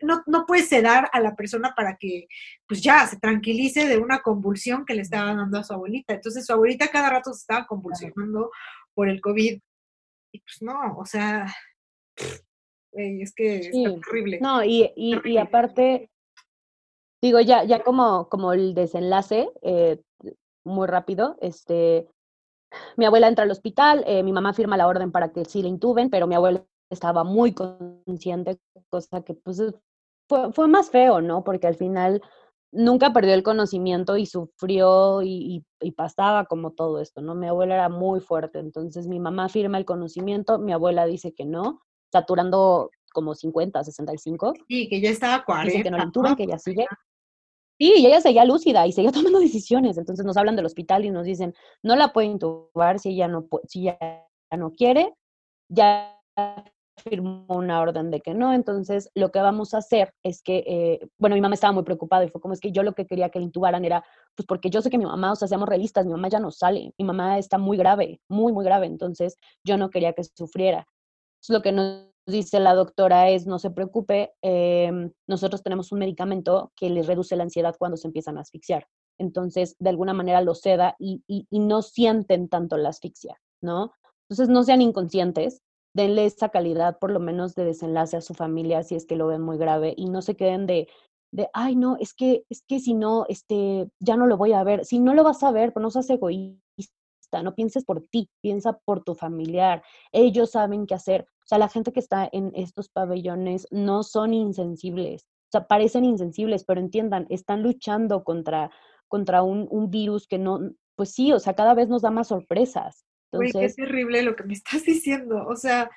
Speaker 1: no, no, puedes sedar a la persona para que, pues ya, se tranquilice de una convulsión que le estaba dando a su abuelita. Entonces, su abuelita cada rato se estaba convulsionando por el COVID. Y pues no, o sea, es que es terrible.
Speaker 2: No, y, y, aparte, digo, ya, ya como, como el desenlace, eh, muy rápido, este, mi abuela entra al hospital, eh, mi mamá firma la orden para que sí le intuben, pero mi abuela estaba muy consciente, cosa que pues fue, fue más feo, ¿no? Porque al final nunca perdió el conocimiento y sufrió y, y, pasaba como todo esto, ¿no? Mi abuela era muy fuerte, entonces mi mamá firma el conocimiento, mi abuela dice que no, saturando como 50, 65.
Speaker 1: Sí, que ya estaba 40.
Speaker 2: Dice que no la intuben, que ya sigue. Sí, y ella seguía lúcida y seguía tomando decisiones. Entonces nos hablan del hospital y nos dicen, no la pueden intubar si ella no, si ella no quiere. Ya firmó una orden de que no. Entonces lo que vamos a hacer es que, eh, bueno, mi mamá estaba muy preocupada y fue como es que yo lo que quería que la intubaran era, pues porque yo sé que mi mamá, o sea, seamos realistas, mi mamá ya no sale. Mi mamá está muy grave, muy, muy grave. Entonces yo no quería que sufriera. Es lo que nos dice la doctora es, no se preocupe, em, nosotros tenemos un medicamento que les reduce la ansiedad cuando se empiezan a asfixiar. Entonces, de alguna manera lo ceda y, y, no sienten tanto la asfixia, ¿no? Entonces, no sean inconscientes, denle esa calidad por lo menos de desenlace a su familia si es que lo ven muy grave y no se queden de, de ay, no, es que, es que si no, este, ya no lo voy a ver. Si no lo vas a ver, pues no seas egoísta no pienses por ti, piensa por tu familiar. Ellos saben qué hacer. O sea, la gente que está en estos pabellones no son insensibles. O sea, parecen insensibles, pero entiendan, están luchando contra, contra un, un virus que no, pues sí, o sea, cada vez nos da más sorpresas.
Speaker 1: Entonces, qué terrible lo que me estás diciendo. O sea,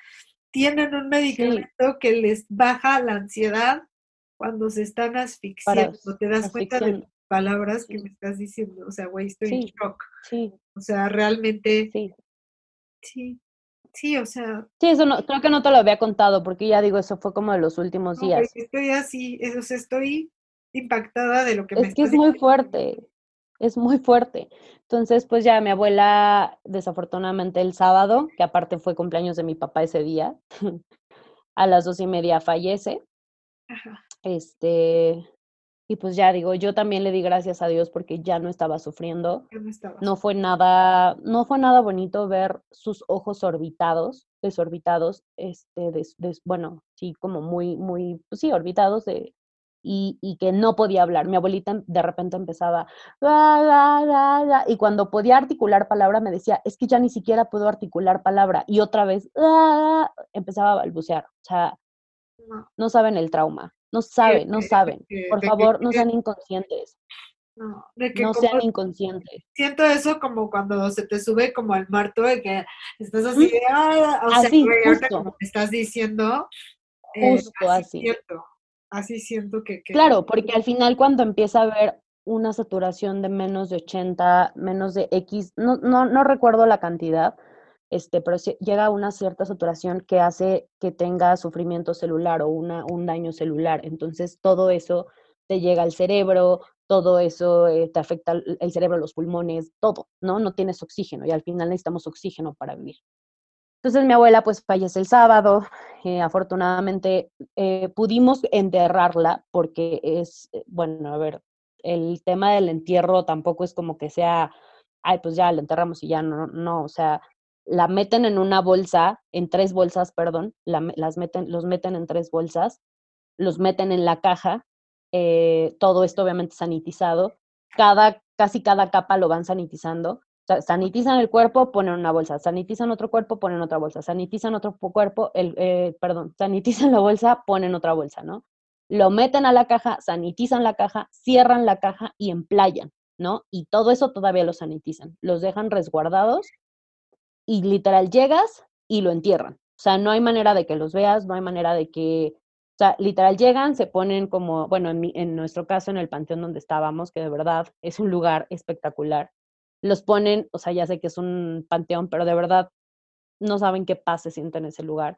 Speaker 1: tienen un medicamento que les baja la ansiedad cuando se están asfixiando. ¿Te das cuenta de palabras que me estás diciendo? O sea, güey, estoy en shock.
Speaker 2: Sí,
Speaker 1: o sea, realmente. Sí. Sí. Sí, o sea.
Speaker 2: Sí, eso no, creo que no te lo había contado, porque ya digo, eso fue como de los últimos días.
Speaker 1: Estoy así, o sea, estoy impactada de lo que
Speaker 2: es
Speaker 1: me
Speaker 2: Es que es muy fuerte, es muy fuerte. Entonces, pues ya mi abuela, desafortunadamente el sábado, que aparte fue cumpleaños de mi papá ese día, a las dos y media fallece. Ajá. Este, y pues ya digo, yo también le di gracias a Dios porque ya no estaba sufriendo.
Speaker 1: Ya no estaba.
Speaker 2: No fue nada, no fue nada bonito ver sus ojos orbitados, desorbitados, este, des- des- bueno, sí, como muy, muy, pues sí, orbitados de, y, y que no podía hablar. Mi abuelita em- de repente empezaba, "La, la, la, la", y cuando podía articular palabra me decía, es que ya ni siquiera puedo articular palabra, y otra vez, empezaba a balbucear. O sea,
Speaker 1: No,
Speaker 2: no saben el trauma, no saben, no saben. Por favor, no sean inconscientes,
Speaker 1: no, de que
Speaker 2: no
Speaker 1: como-
Speaker 2: sean inconscientes.
Speaker 1: siento eso como cuando se te sube como al muerto de que estás así, de, "Ah", o
Speaker 2: Así, justo.
Speaker 1: como estás diciendo, eh,
Speaker 2: Justo así.
Speaker 1: siento, así siento que, que-
Speaker 2: Claro, porque al final cuando empieza a haber una saturación de menos de 80, menos de X, no, no, no recuerdo la cantidad, este, pero llega a una cierta saturación que hace que tenga sufrimiento celular o una, un daño celular. Entonces todo eso te llega al cerebro, todo eso eh, te afecta el cerebro, los pulmones, todo, ¿no? No tienes oxígeno y al final necesitamos oxígeno para vivir. Entonces mi abuela pues fallece el sábado, eh, afortunadamente eh, pudimos enterrarla porque es, eh, bueno, a ver, el tema del entierro tampoco es como que sea, ay, pues ya la enterramos y ya no, no, o sea, la meten en una bolsa, en tres bolsas, perdón, la las meten, los meten en tres bolsas, los meten en la caja, todo esto obviamente sanitizado, cada, casi cada capa lo van sanitizando, sanitizan el cuerpo, ponen una bolsa, sanitizan otro cuerpo, ponen otra bolsa, sanitizan otro cuerpo, el, eh, perdón, sanitizan la bolsa, ponen otra bolsa, ¿no? Lo meten a la caja, sanitizan la caja, cierran la caja y emplayan, ¿no? Y todo eso todavía lo sanitizan, los dejan resguardados y literal llegas y lo entierran. O sea, no hay manera de que los veas, no hay manera de que, o sea, literal llegan, se ponen como, bueno, en, mi- en nuestro caso, en el panteón donde estábamos, que de verdad es un lugar espectacular, los ponen, o sea, ya sé que es un panteón, pero de verdad no saben qué paz se siente en ese lugar.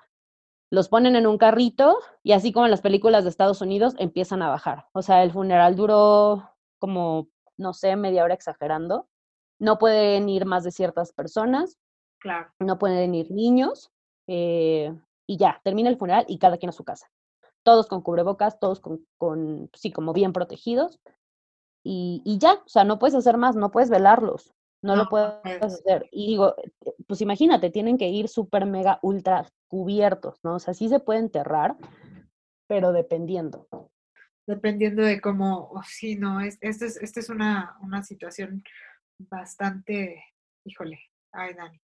Speaker 2: Los ponen en un carrito y así como en las películas de Estados Unidos, empiezan a bajar. O sea, el funeral duró como, no sé, media hora exagerando. No pueden ir más de ciertas personas,
Speaker 1: claro,
Speaker 2: no pueden ir niños, eh, y ya, termina el funeral y cada quien a su casa. Todos con cubrebocas, todos con, con sí, como bien protegidos. Y, y ya, o sea, no puedes hacer más, no puedes velarlos, no,
Speaker 1: No,
Speaker 2: lo puedes hacer. Y digo, eh, pues imagínate, tienen que ir súper, mega, ultra cubiertos, ¿no? O sea, sí se puede enterrar, pero dependiendo.
Speaker 1: dependiendo de cómo, oh, sí, no, es, esta es, esta es una, una situación bastante, híjole, ay, Dani,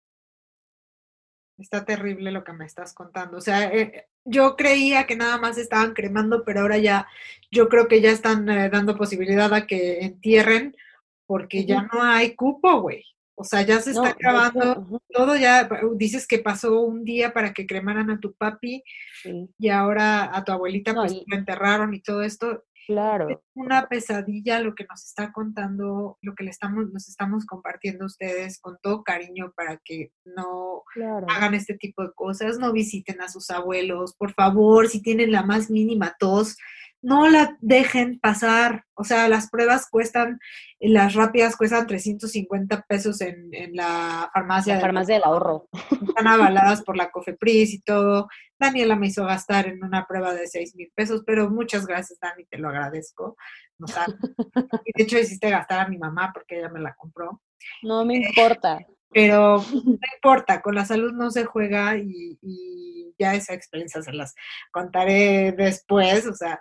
Speaker 1: está terrible lo que me estás contando. O sea, eh, yo creía que nada más estaban cremando, pero ahora ya, yo creo que ya están eh, dando posibilidad a que entierren, porque ya no hay cupo, güey. O sea, ya se
Speaker 2: No,
Speaker 1: está
Speaker 2: ujú,
Speaker 1: todo, ya pa- dices que pasó un día para que cremaran a tu papi
Speaker 2: sí,
Speaker 1: y ahora a tu abuelita
Speaker 2: No,
Speaker 1: pues
Speaker 2: y-
Speaker 1: la enterraron y todo esto. Es
Speaker 2: claro.
Speaker 1: una pesadilla lo que nos está contando, lo que le estamos, nos estamos compartiendo a ustedes con todo cariño para que no
Speaker 2: Claro.
Speaker 1: hagan este tipo de cosas, no visiten a sus abuelos, por favor, si tienen la más mínima tos, no la dejen pasar. O sea, las pruebas cuestan, eh, las rápidas cuestan 350 pesos en, en la farmacia.
Speaker 2: La
Speaker 1: del
Speaker 2: farmacia del ahorro.
Speaker 1: están avaladas por la COFEPRIS y todo. Daniela me hizo gastar en una prueba de 6 mil pesos, pero muchas gracias, Dani, te lo agradezco. O sea, y de hecho hiciste gastar a mi mamá porque ella me la compró.
Speaker 2: No me importa.
Speaker 1: Pero no importa, con la salud no se juega y, y ya esa experiencia se las contaré después, o sea,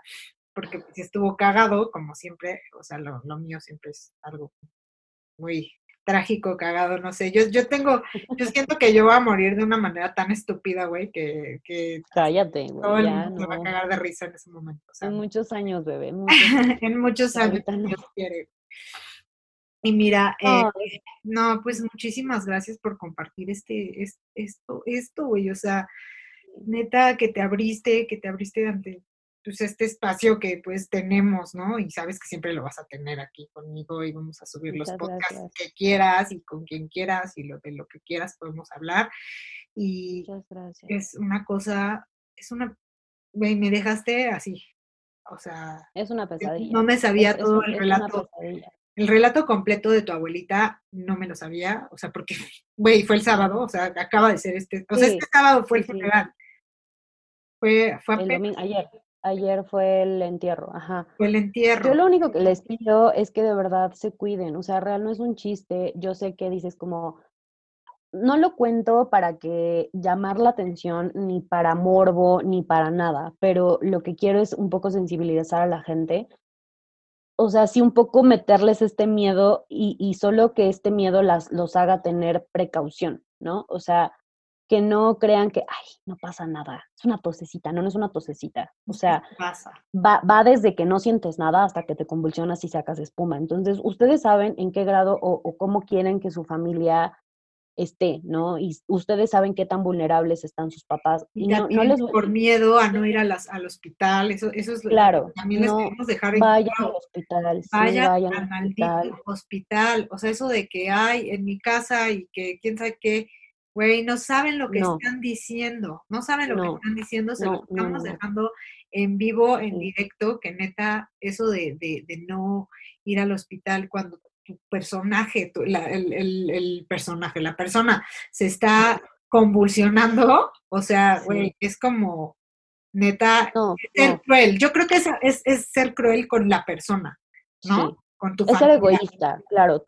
Speaker 1: porque si estuvo cagado, como siempre, o sea, lo, lo mío siempre es algo muy trágico, cagado, no sé. Yo, yo tengo, yo siento que yo voy a morir de una manera tan estúpida, güey, que, que
Speaker 2: Cállate,
Speaker 1: todo
Speaker 2: güey.
Speaker 1: el
Speaker 2: Ya,
Speaker 1: mundo va a cagar de risa en ese momento. O sea,
Speaker 2: En muchos años, bebé. en muchos años.
Speaker 1: en muchos años,
Speaker 2: Ahorita no.
Speaker 1: Dios quiere. Y mira, eh, no, pues muchísimas gracias por compartir este, es- esto, esto, güey, o sea, neta que te abriste, que te abriste ante pues este espacio que pues tenemos, ¿no? Y sabes que siempre lo vas a tener aquí conmigo y vamos a subir los podcasts
Speaker 2: gracias.
Speaker 1: que quieras y con quien quieras y lo de lo que quieras podemos hablar. Y
Speaker 2: muchas gracias.
Speaker 1: es una cosa, es una, güey, me dejaste así, o sea,
Speaker 2: Es una pesadilla.
Speaker 1: no me sabía
Speaker 2: Es,
Speaker 1: todo el relato. El relato completo de tu abuelita no me lo sabía, o sea, porque, güey, fue el sábado, o sea, acaba de ser este, o sea,
Speaker 2: Sí,
Speaker 1: este sábado fue el
Speaker 2: sí, sí.
Speaker 1: funeral. Fue, fue
Speaker 2: El domingo, ayer. Ayer fue el entierro, ajá.
Speaker 1: Fue el entierro.
Speaker 2: Yo lo único que les pido es que de verdad se cuiden, o sea, real no es un chiste. Yo sé que dices como, no lo cuento para que llamar la atención, ni para morbo, ni para nada, pero lo que quiero es un poco sensibilizar a la gente. O sea, sí un poco meterles este miedo y, y solo que este miedo las, los haga tener precaución, ¿no? O sea, que no crean que, ay, no pasa nada, es una tosecita, no, no es una tosecita. O sea, Va, va desde que no sientes nada hasta que te convulsionas y sacas espuma. Entonces, ustedes saben en qué grado o, cómo quieren que su familia esté, ¿no? Y ustedes saben qué tan vulnerables están sus papás.
Speaker 1: Y no, no les
Speaker 2: por
Speaker 1: miedo a no ir a las, al hospital, eso, eso es
Speaker 2: claro,
Speaker 1: lo que también les queremos dejar en
Speaker 2: Vayan al hospital,
Speaker 1: vayan,
Speaker 2: vayan
Speaker 1: al maldito hospital. O sea, eso de que hay en mi casa y que quién sabe qué, Güey, no saben lo que están diciendo, no saben lo que están diciendo, se lo estamos dejando en vivo, en directo, que neta, eso de, de, de, no ir al hospital cuando tu personaje, el, el, el, personaje, la persona se está convulsionando, o sea, güey, es como, neta, ser cruel. Yo creo que es, es, es, ser cruel con la persona, ¿no?
Speaker 2: Es ser egoísta, claro,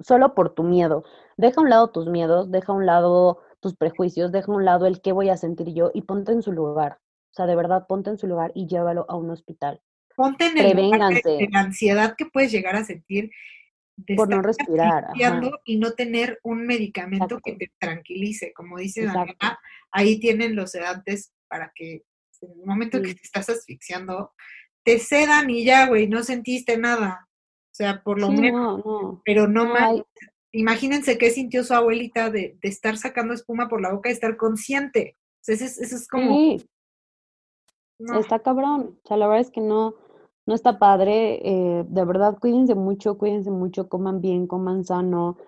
Speaker 2: solo por tu miedo. Deja a un lado tus miedos, deja a un lado tus prejuicios, deja a un lado el qué voy a sentir yo y ponte en su lugar. O sea, de verdad, ponte en su lugar y llévalo a un hospital.
Speaker 1: Ponte en el lugar de, la ansiedad que puedes llegar a sentir
Speaker 2: por no respirar
Speaker 1: y no tener un medicamento que te tranquilice. Como dice Daniela, ahí tienen los sedantes para que en el momento que te estás asfixiando, te sedan y ya, güey, no sentiste nada. O sea, por lo menos, pero no, mal. Imagínense qué sintió su abuelita de, estar sacando espuma por la boca y estar consciente. O sea, eso, es como... Sí.
Speaker 2: Está cabrón. O sea, la verdad es que no, no está padre. Eh, de verdad, cuídense mucho, cuídense mucho, coman bien, coman sano.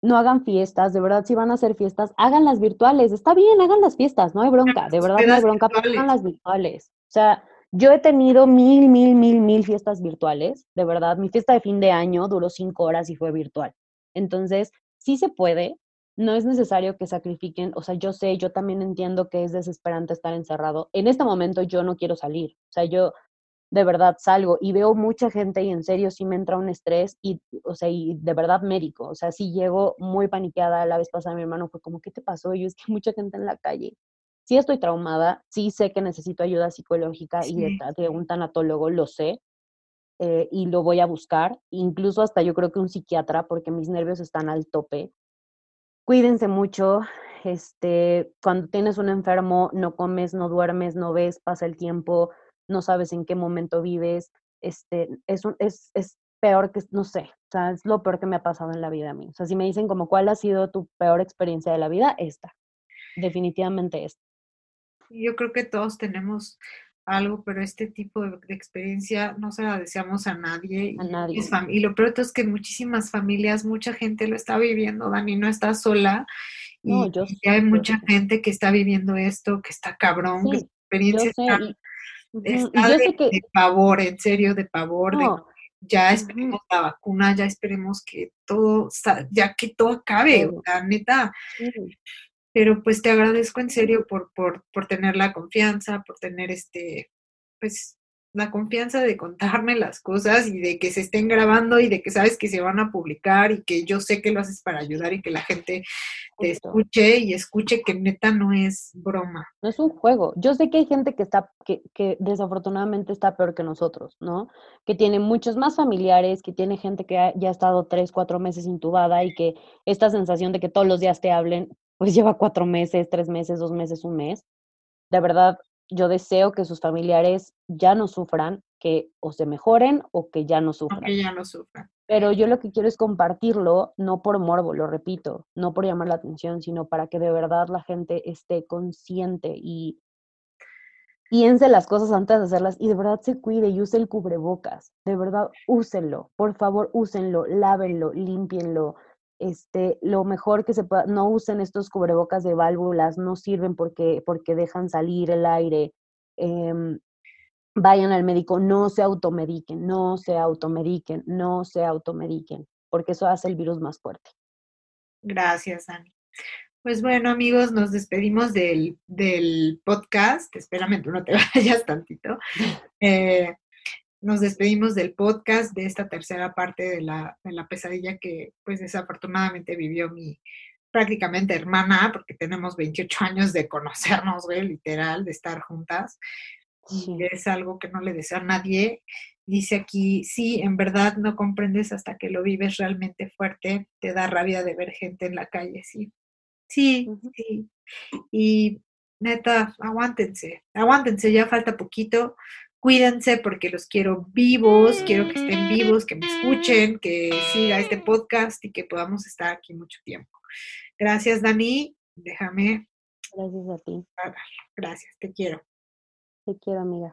Speaker 2: No hagan fiestas, de verdad, si van a hacer fiestas, háganlas virtuales. Está bien, hagan las fiestas, no hay bronca, de verdad no hay bronca, pero hagan las virtuales. O sea, yo he tenido mil, mil, mil, mil fiestas virtuales, de verdad. Mi fiesta de fin de año duró cinco horas y fue virtual. Entonces, sí se puede, no es necesario que sacrifiquen, o sea, yo sé, yo también entiendo que es desesperante estar encerrado. En este momento yo no quiero salir, o sea, yo de verdad salgo y veo mucha gente y en serio sí me entra un estrés y, o sea, y de verdad médico, o sea, sí llego muy paniqueada. La vez pasada mi hermano fue como, ¿qué te pasó? Y yo es que mucha gente en la calle sí estoy traumada, sí sé que necesito ayuda psicológica y de, un tanatólogo, lo sé, eh, y lo voy a buscar, incluso hasta yo creo que un psiquiatra, porque mis nervios están al tope. Cuídense mucho, este, cuando tienes un enfermo, no comes, no duermes, no ves, pasa el tiempo, no sabes en qué momento vives, este, es, es, es peor que, no sé, o sea, es lo peor que me ha pasado en la vida a mí. O sea, si me dicen como cuál ha sido tu peor experiencia de la vida, esta, definitivamente esta
Speaker 1: yo creo que todos tenemos algo, pero este tipo de, experiencia no se la deseamos a nadie.
Speaker 2: A nadie.
Speaker 1: Y, lo peor es que en muchísimas familias, mucha gente lo está viviendo, Dani, no está sola. y, hay mucha gente que está viviendo esto, que está cabrón, que experiencia está, de, pavor, en serio, de pavor, ya esperemos la vacuna, ya esperemos que todo, ya que todo acabe, la neta pero pues te agradezco en serio por, por, por tener la confianza, por tener este, pues la confianza de contarme las cosas y de que se estén grabando y de que sabes que se van a publicar y que yo sé que lo haces para ayudar y que la gente te escuche y escuche que neta no es broma.
Speaker 2: No es un juego. Yo sé que hay gente que está, que, que desafortunadamente está peor que nosotros, ¿no? Que tiene muchos más familiares, que tiene gente que ya ha estado tres, cuatro meses intubada y que esta sensación de que todos los días te hablen, pues lleva cuatro meses, tres meses, dos meses, un mes. De verdad, yo deseo que sus familiares ya no sufran, que o se mejoren o que ya no sufran.
Speaker 1: que ya no sufran.
Speaker 2: Pero yo lo que quiero es compartirlo, no por morbo, lo repito, no por llamar la atención, sino para que de verdad la gente esté consciente y piense las cosas antes de hacerlas y de verdad se cuide y use el cubrebocas. De verdad, úsenlo. Por favor, úsenlo, lávenlo, límpienlo este, lo mejor que se pueda, no usen estos cubrebocas de válvulas, no sirven porque, porque dejan salir el aire. Em, vayan al médico, no se automediquen, no se automediquen, no se automediquen, porque eso hace el virus más fuerte.
Speaker 1: Gracias, Ani. Pues bueno, amigos, nos despedimos del, del podcast. Espérame, tú no te vayas tantito. Eh, nos despedimos del podcast de esta tercera parte de la, de la pesadilla que pues desafortunadamente vivió mi prácticamente hermana, porque tenemos 28 años de conocernos, güey, literal, de estar juntas. Y es algo que no le deseo a nadie. Dice aquí, sí, en verdad no comprendes hasta que lo vives realmente fuerte, te da rabia de ver gente en la calle, sí. Sí, sí. Y neta, aguántense, aguántense, ya falta poquito Cuídense porque los quiero vivos, quiero que estén vivos, que me escuchen, que siga este podcast y que podamos estar aquí mucho tiempo. Gracias, Dani. Déjame.
Speaker 2: Gracias a ti.
Speaker 1: Gracias, te quiero.
Speaker 2: Te quiero, amiga.